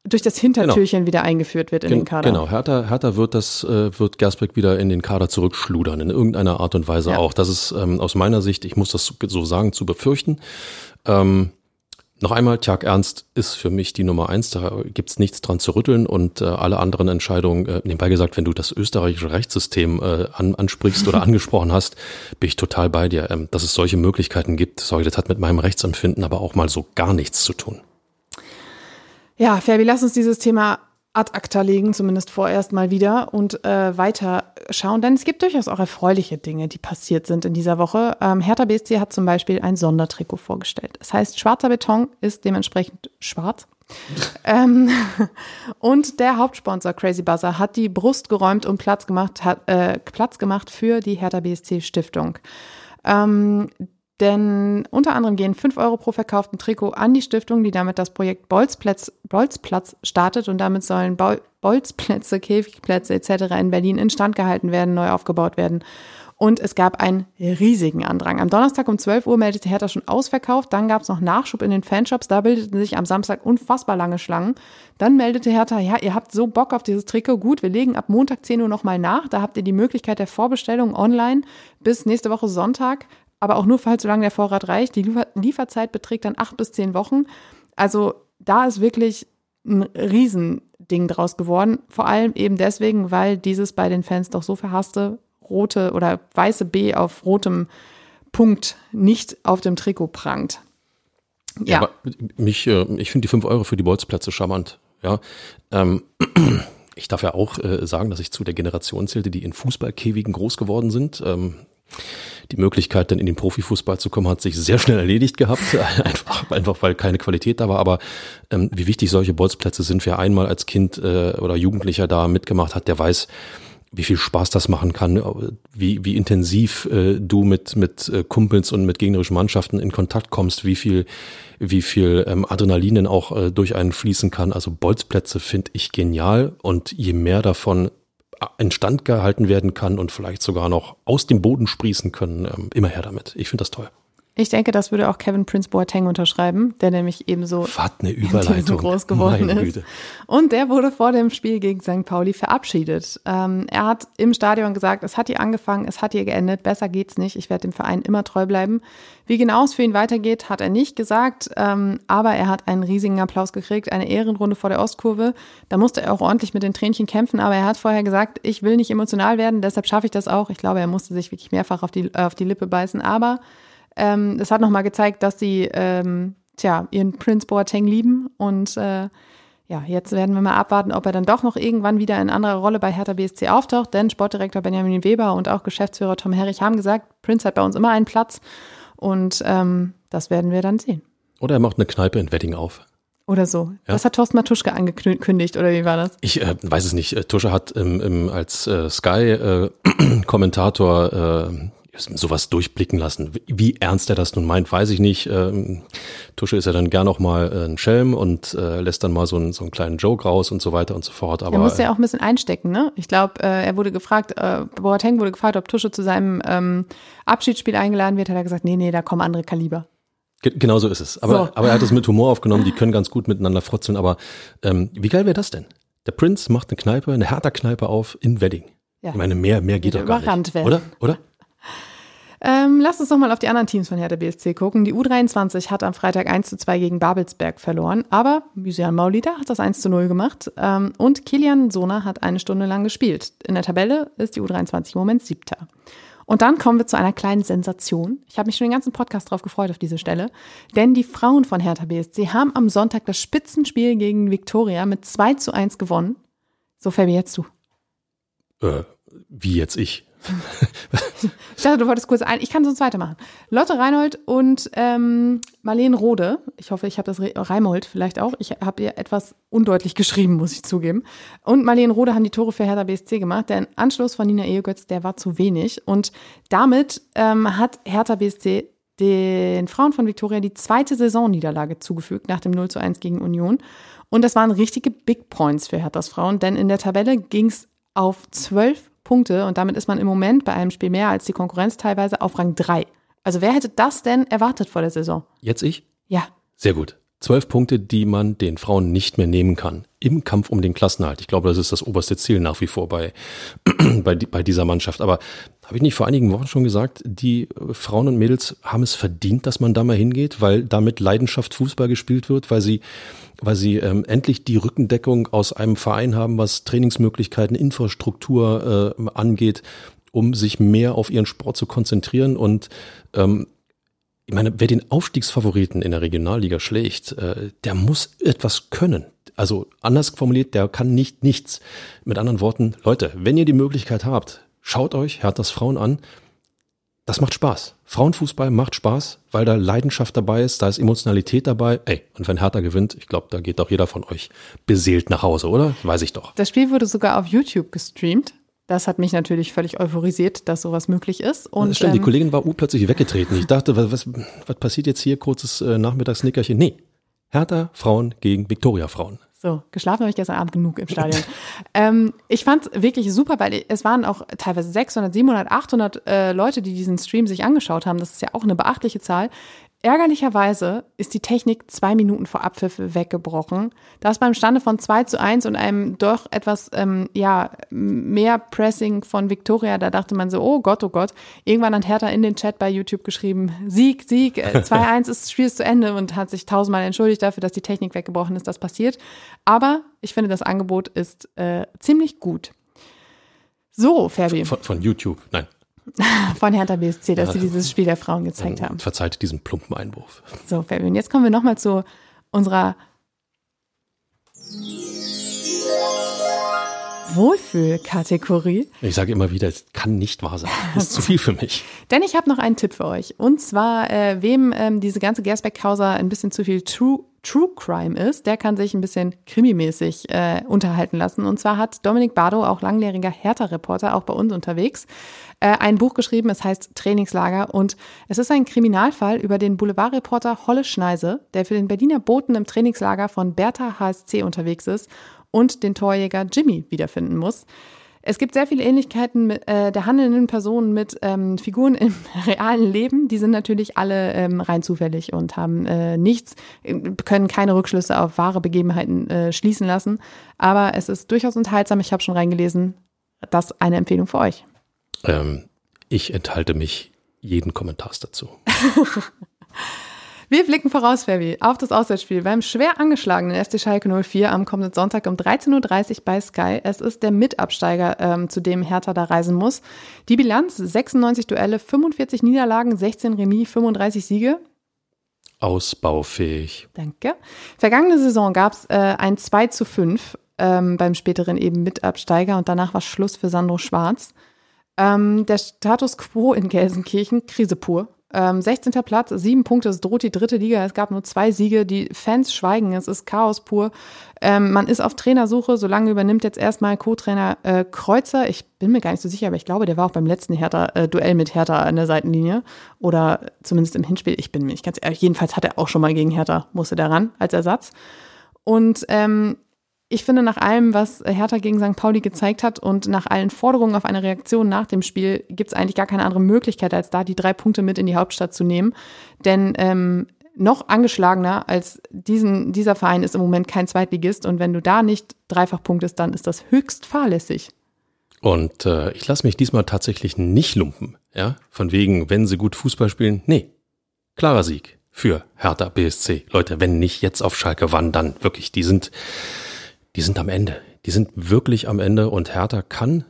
durch das Hintertürchen genau. wieder eingeführt wird in Gen den Kader. Genau, Hertha, Hertha wird das, äh, wird Gersbeck wieder in den Kader zurückschludern, in irgendeiner Art und Weise ja. auch. Das ist ähm, aus meiner Sicht, ich muss das so sagen, zu befürchten. Ähm, noch einmal, Tjag Ernst ist für mich die Nummer eins, da gibt's nichts dran zu rütteln und äh, alle anderen Entscheidungen, äh, nebenbei gesagt, wenn du das österreichische Rechtssystem äh, an, ansprichst oder [LAUGHS] angesprochen hast, bin ich total bei dir. Ähm, dass es solche Möglichkeiten gibt, sorry, das hat mit meinem Rechtsempfinden aber auch mal so gar nichts zu tun. Ja, Fabi, lass uns dieses Thema ad acta legen, zumindest vorerst mal wieder und äh, weiter schauen, denn es gibt durchaus auch erfreuliche Dinge, die passiert sind in dieser Woche. Ähm, Hertha BSC hat zum Beispiel ein Sondertrikot vorgestellt. Das heißt, schwarzer Beton ist dementsprechend schwarz. [LAUGHS] ähm, [LAUGHS] und der Hauptsponsor Crazy Buzzer hat die Brust geräumt und Platz gemacht, hat, äh, Platz gemacht für die Hertha BSC Stiftung. Ähm, denn unter anderem gehen 5 Euro pro verkauften Trikot an die Stiftung, die damit das Projekt Bolzplatz, Bolzplatz startet und damit sollen Bolzplätze, [LAUGHS] Käfigplätze etc. in Berlin instand gehalten werden, neu aufgebaut werden. Und es gab einen riesigen Andrang. Am Donnerstag um 12 Uhr meldete Hertha schon ausverkauft. Dann gab es noch Nachschub in den Fanshops. Da bildeten sich am Samstag unfassbar lange Schlangen. Dann meldete Hertha, ja, ihr habt so Bock auf dieses Trikot. Gut, wir legen ab Montag 10 Uhr nochmal nach. Da habt ihr die Möglichkeit der Vorbestellung online bis nächste Woche Sonntag aber auch nur, falls solange der Vorrat reicht. Die Lieferzeit beträgt dann acht bis zehn Wochen. Also da ist wirklich ein Riesending draus geworden. Vor allem eben deswegen, weil dieses bei den Fans doch so verhasste rote oder weiße B auf rotem Punkt nicht auf dem Trikot prangt. Ja, ja mich, äh, ich finde die fünf Euro für die Bolzplätze charmant. Ja, ähm, [CLEARS THROAT] ich darf ja auch äh, sagen, dass ich zu der Generation zählte, die in Fußballkäfigen groß geworden sind. Ähm, die Möglichkeit, dann in den Profifußball zu kommen, hat sich sehr schnell erledigt gehabt, [LAUGHS] einfach, einfach weil keine Qualität da war. Aber ähm, wie wichtig solche Bolzplätze sind, wer einmal als Kind äh, oder Jugendlicher da mitgemacht hat, der weiß, wie viel Spaß das machen kann, wie, wie intensiv äh, du mit, mit äh, Kumpels und mit gegnerischen Mannschaften in Kontakt kommst, wie viel, wie viel ähm, Adrenalinen auch äh, durch einen fließen kann. Also Bolzplätze finde ich genial und je mehr davon instand gehalten werden kann und vielleicht sogar noch aus dem Boden sprießen können, ähm, immer her damit. Ich finde das toll. Ich denke, das würde auch Kevin Prince Boateng unterschreiben, der nämlich ebenso [LAUGHS] groß geworden Meine ist. Güte. Und der wurde vor dem Spiel gegen St. Pauli verabschiedet. Ähm, er hat im Stadion gesagt, es hat hier angefangen, es hat hier geendet, besser geht's nicht, ich werde dem Verein immer treu bleiben. Wie genau es für ihn weitergeht, hat er nicht gesagt, ähm, aber er hat einen riesigen Applaus gekriegt, eine Ehrenrunde vor der Ostkurve. Da musste er auch ordentlich mit den Tränchen kämpfen, aber er hat vorher gesagt, ich will nicht emotional werden, deshalb schaffe ich das auch. Ich glaube, er musste sich wirklich mehrfach auf die, auf die Lippe beißen, aber ähm, es hat nochmal gezeigt, dass sie ähm, tja, ihren Prince Boateng lieben und äh, ja, jetzt werden wir mal abwarten, ob er dann doch noch irgendwann wieder in anderer Rolle bei Hertha BSC auftaucht, denn Sportdirektor Benjamin Weber und auch Geschäftsführer Tom Herrich haben gesagt, Prince hat bei uns immer einen Platz und ähm, das werden wir dann sehen. Oder er macht eine Kneipe in Wedding auf. Oder so. Ja? Das hat Thorsten Matuschke angekündigt, oder wie war das? Ich äh, weiß es nicht. Äh, Tusche hat ähm, ähm, als äh, Sky-Kommentator äh, [CLEARS THROAT] sowas durchblicken lassen. Wie ernst er das nun meint, weiß ich nicht. Ähm, Tusche ist ja dann gern noch mal äh, ein Schelm und äh, lässt dann mal so einen, so einen kleinen Joke raus und so weiter und so fort. Aber er muss ja auch ein bisschen einstecken, ne? Ich glaube, äh, er wurde gefragt, äh, Boateng wurde gefragt, ob Tusche zu seinem ähm, Abschiedsspiel eingeladen wird. Hat er gesagt, nee, nee, da kommen andere Kaliber. Genau so ist es. Aber, so. aber er hat es mit Humor aufgenommen, die [LAUGHS] können ganz gut miteinander frotzeln. Aber ähm, wie geil wäre das denn? Der Prinz macht eine Kneipe, eine härter Kneipe auf in Wedding. Ja. Ich meine, mehr, mehr geht doch gar nicht. Werden. Oder? Oder? Ähm, lass uns doch mal auf die anderen Teams von Hertha BSC gucken. Die U23 hat am Freitag 1 zu 2 gegen Babelsberg verloren, aber Mysian Maulida hat das 1 zu 0 gemacht ähm, und Kilian Sona hat eine Stunde lang gespielt. In der Tabelle ist die U23 im Moment siebter. Und dann kommen wir zu einer kleinen Sensation. Ich habe mich schon den ganzen Podcast drauf gefreut auf diese Stelle. Denn die Frauen von Hertha BSC haben am Sonntag das Spitzenspiel gegen Viktoria mit 2 zu 1 gewonnen. So, Fabi, jetzt du. Äh, wie jetzt ich? Ich dachte, du wolltest kurz ein. Ich kann sonst weitermachen. Lotte Reinhold und ähm, Marlene Rode. Ich hoffe, ich habe das Re Reimold vielleicht auch. Ich habe ihr etwas undeutlich geschrieben, muss ich zugeben. Und Marlene Rode haben die Tore für Hertha BSC gemacht. Der Anschluss von Nina Ehegötz, der war zu wenig. Und damit ähm, hat Hertha BSC den Frauen von Viktoria die zweite Saisonniederlage zugefügt nach dem 0 zu 1 gegen Union. Und das waren richtige Big Points für Herthas Frauen, denn in der Tabelle ging es auf zwölf Punkte und damit ist man im Moment bei einem Spiel mehr als die Konkurrenz teilweise auf Rang 3. Also wer hätte das denn erwartet vor der Saison? Jetzt ich? Ja. Sehr gut. Zwölf Punkte, die man den Frauen nicht mehr nehmen kann im Kampf um den Klassenhalt. Ich glaube, das ist das oberste Ziel nach wie vor bei, [CLEARS THROAT] bei, bei dieser Mannschaft. Aber habe ich nicht vor einigen Wochen schon gesagt, die Frauen und Mädels haben es verdient, dass man da mal hingeht, weil damit Leidenschaft Fußball gespielt wird, weil sie weil sie ähm, endlich die Rückendeckung aus einem Verein haben, was Trainingsmöglichkeiten, Infrastruktur äh, angeht, um sich mehr auf ihren Sport zu konzentrieren. Und ähm, ich meine, wer den Aufstiegsfavoriten in der Regionalliga schlägt, äh, der muss etwas können. Also anders formuliert, der kann nicht nichts. Mit anderen Worten, Leute, wenn ihr die Möglichkeit habt, schaut euch Herthas Frauen an das macht Spaß. Frauenfußball macht Spaß, weil da Leidenschaft dabei ist, da ist Emotionalität dabei. Ey, und wenn Hertha gewinnt, ich glaube, da geht doch jeder von euch beseelt nach Hause, oder? Weiß ich doch. Das Spiel wurde sogar auf YouTube gestreamt. Das hat mich natürlich völlig euphorisiert, dass sowas möglich ist. Und, stimmt, ähm, die Kollegin war plötzlich weggetreten. Ich dachte, was, was, was passiert jetzt hier? Kurzes äh, Nachmittagsnickerchen. Nee, Hertha Frauen gegen Viktoria Frauen. So, geschlafen habe ich gestern Abend genug im Stadion. ähm, ich fand es wirklich super, weil es waren auch teilweise 600, 700, 800 äh, Leute, die diesen Stream sich angeschaut haben. Das ist ja auch eine beachtliche Zahl. Ärgerlicherweise ist die Technik zwei Minuten vor Abpfiff weggebrochen. Das beim Stande von 2 zu 1 und einem doch etwas ähm, ja, mehr Pressing von Victoria, da dachte man so, oh Gott, oh Gott. Irgendwann hat Hertha in den Chat bei YouTube geschrieben, Sieg, Sieg, [LAUGHS] 2-1 ist das Spiel ist zu Ende und hat sich tausendmal entschuldigt dafür, dass die Technik weggebrochen ist, das passiert. Aber ich finde, das Angebot ist äh, ziemlich gut. So, Ferbi. Von, von YouTube, nein. [LAUGHS] von Hertha BSC, dass ja, sie dieses Spiel der Frauen gezeigt haben. Verzeiht diesen plumpen Einwurf. So, Fabian, jetzt kommen wir nochmal zu unserer Wohlfühlkategorie. Ich sage immer wieder, es kann nicht wahr sein. Das ist zu viel für mich. [LAUGHS] Denn ich habe noch einen Tipp für euch. Und zwar, äh, wem ähm, diese ganze Gersbeck-Causa ein bisschen zu viel True True Crime ist, der kann sich ein bisschen krimimäßig äh, unterhalten lassen. Und zwar hat Dominik Bardo, auch langjähriger Hertha-Reporter, auch bei uns unterwegs, äh, ein Buch geschrieben, es heißt Trainingslager. Und es ist ein Kriminalfall über den Boulevardreporter Holle Schneise, der für den Berliner Boten im Trainingslager von Bertha HSC unterwegs ist und den Torjäger Jimmy wiederfinden muss. Es gibt sehr viele Ähnlichkeiten mit, äh, der handelnden Personen mit ähm, Figuren im [LAUGHS] realen Leben. Die sind natürlich alle ähm, rein zufällig und haben äh, nichts, können keine Rückschlüsse auf wahre Begebenheiten äh, schließen lassen. Aber es ist durchaus unterhaltsam. Ich habe schon reingelesen. Das eine Empfehlung für euch. Ähm, ich enthalte mich jeden Kommentars dazu. [LAUGHS] Wir blicken voraus, Fabi, auf das Auswärtsspiel beim schwer angeschlagenen FC Schalke 04 am kommenden Sonntag um 13.30 Uhr bei Sky. Es ist der Mitabsteiger, ähm, zu dem Hertha da reisen muss. Die Bilanz 96 Duelle, 45 Niederlagen, 16 Remis, 35 Siege. Ausbaufähig. Danke. Vergangene Saison gab es äh, ein 2 zu 5 ähm, beim späteren eben Mitabsteiger und danach war Schluss für Sandro Schwarz. Ähm, der Status quo in Gelsenkirchen, Krise pur. Ähm, 16. Platz, sieben Punkte, es droht die dritte Liga. Es gab nur zwei Siege. Die Fans schweigen, es ist Chaos pur. Ähm, man ist auf Trainersuche. Solange übernimmt jetzt erstmal Co-Trainer äh, Kreuzer. Ich bin mir gar nicht so sicher, aber ich glaube, der war auch beim letzten Hertha, äh, mit Hertha an der Seitenlinie. Oder zumindest im Hinspiel. Ich bin mir nicht ganz ehrlich. Jedenfalls hat er auch schon mal gegen Hertha, musste der ran als Ersatz. Und ähm, ich finde, nach allem, was Hertha gegen St. Pauli gezeigt hat und nach allen Forderungen auf eine Reaktion nach dem Spiel, gibt es eigentlich gar keine andere Möglichkeit, als da die drei Punkte mit in die Hauptstadt zu nehmen. Denn ähm, noch angeschlagener als diesen, dieser Verein ist im Moment kein Zweitligist. Und wenn du da nicht dreifach punktest, dann ist das höchst fahrlässig. Und äh, ich lasse mich diesmal tatsächlich nicht lumpen. Ja, von wegen, wenn sie gut Fußball spielen. Nee, klarer Sieg für Hertha BSC. Leute, wenn nicht jetzt auf Schalke, wann dann? Wirklich, die sind die sind am Ende. Die sind wirklich am Ende und Hertha kann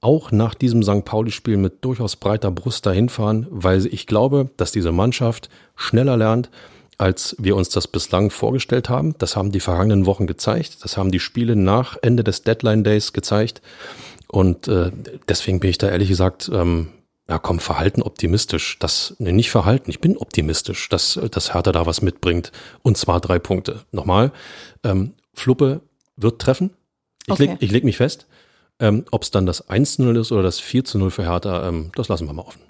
auch nach diesem St. Pauli-Spiel mit durchaus breiter Brust dahin fahren, weil ich glaube, dass diese Mannschaft schneller lernt, als wir uns das bislang vorgestellt haben. Das haben die vergangenen Wochen gezeigt. Das haben die Spiele nach Ende des Deadline Days gezeigt. und äh, deswegen bin ich da ehrlich gesagt, ähm, ja komm, Verhalten optimistisch. Das, ne, nicht Verhalten, ich bin optimistisch, dass, dass Hertha da was mitbringt. Und zwar drei Punkte. Nochmal, ähm, Fluppe wird treffen. Ich, Okay. leg, ich leg mich fest. Ähm, Ob es dann das 1-0 ist oder das 4-0 für Hertha, ähm, das lassen wir mal offen.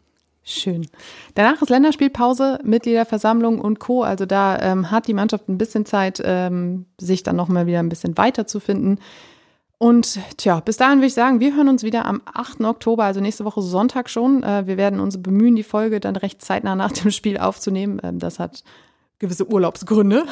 Schön. Danach ist Länderspielpause, Mitgliederversammlung und Co. Also da ähm, hat die Mannschaft ein bisschen Zeit, ähm, sich dann nochmal wieder ein bisschen weiterzufinden. Und tja, bis dahin würde ich sagen, wir hören uns wieder am 8. Oktober, also nächste Woche Sonntag schon. Äh, wir werden uns bemühen, die Folge dann recht zeitnah nach dem Spiel aufzunehmen. Ähm, das hat gewisse Urlaubsgründe.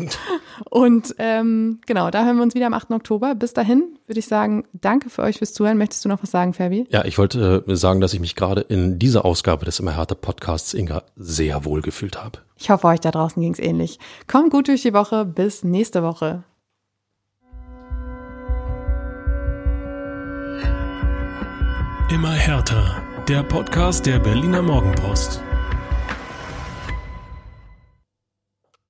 [LAUGHS] Und ähm, genau, da hören wir uns wieder am 8. Oktober. Bis dahin würde ich sagen, danke für euch fürs Zuhören. Möchtest du noch was sagen, Fabi? Ja, ich wollte äh, sagen, dass ich mich gerade in dieser Ausgabe des Immer Hertha Podcasts, Inga, sehr wohl gefühlt habe. Ich hoffe, euch da draußen ging es ähnlich. Kommt gut durch die Woche. Bis nächste Woche. Immer härter. Der Podcast der Berliner Morgenpost.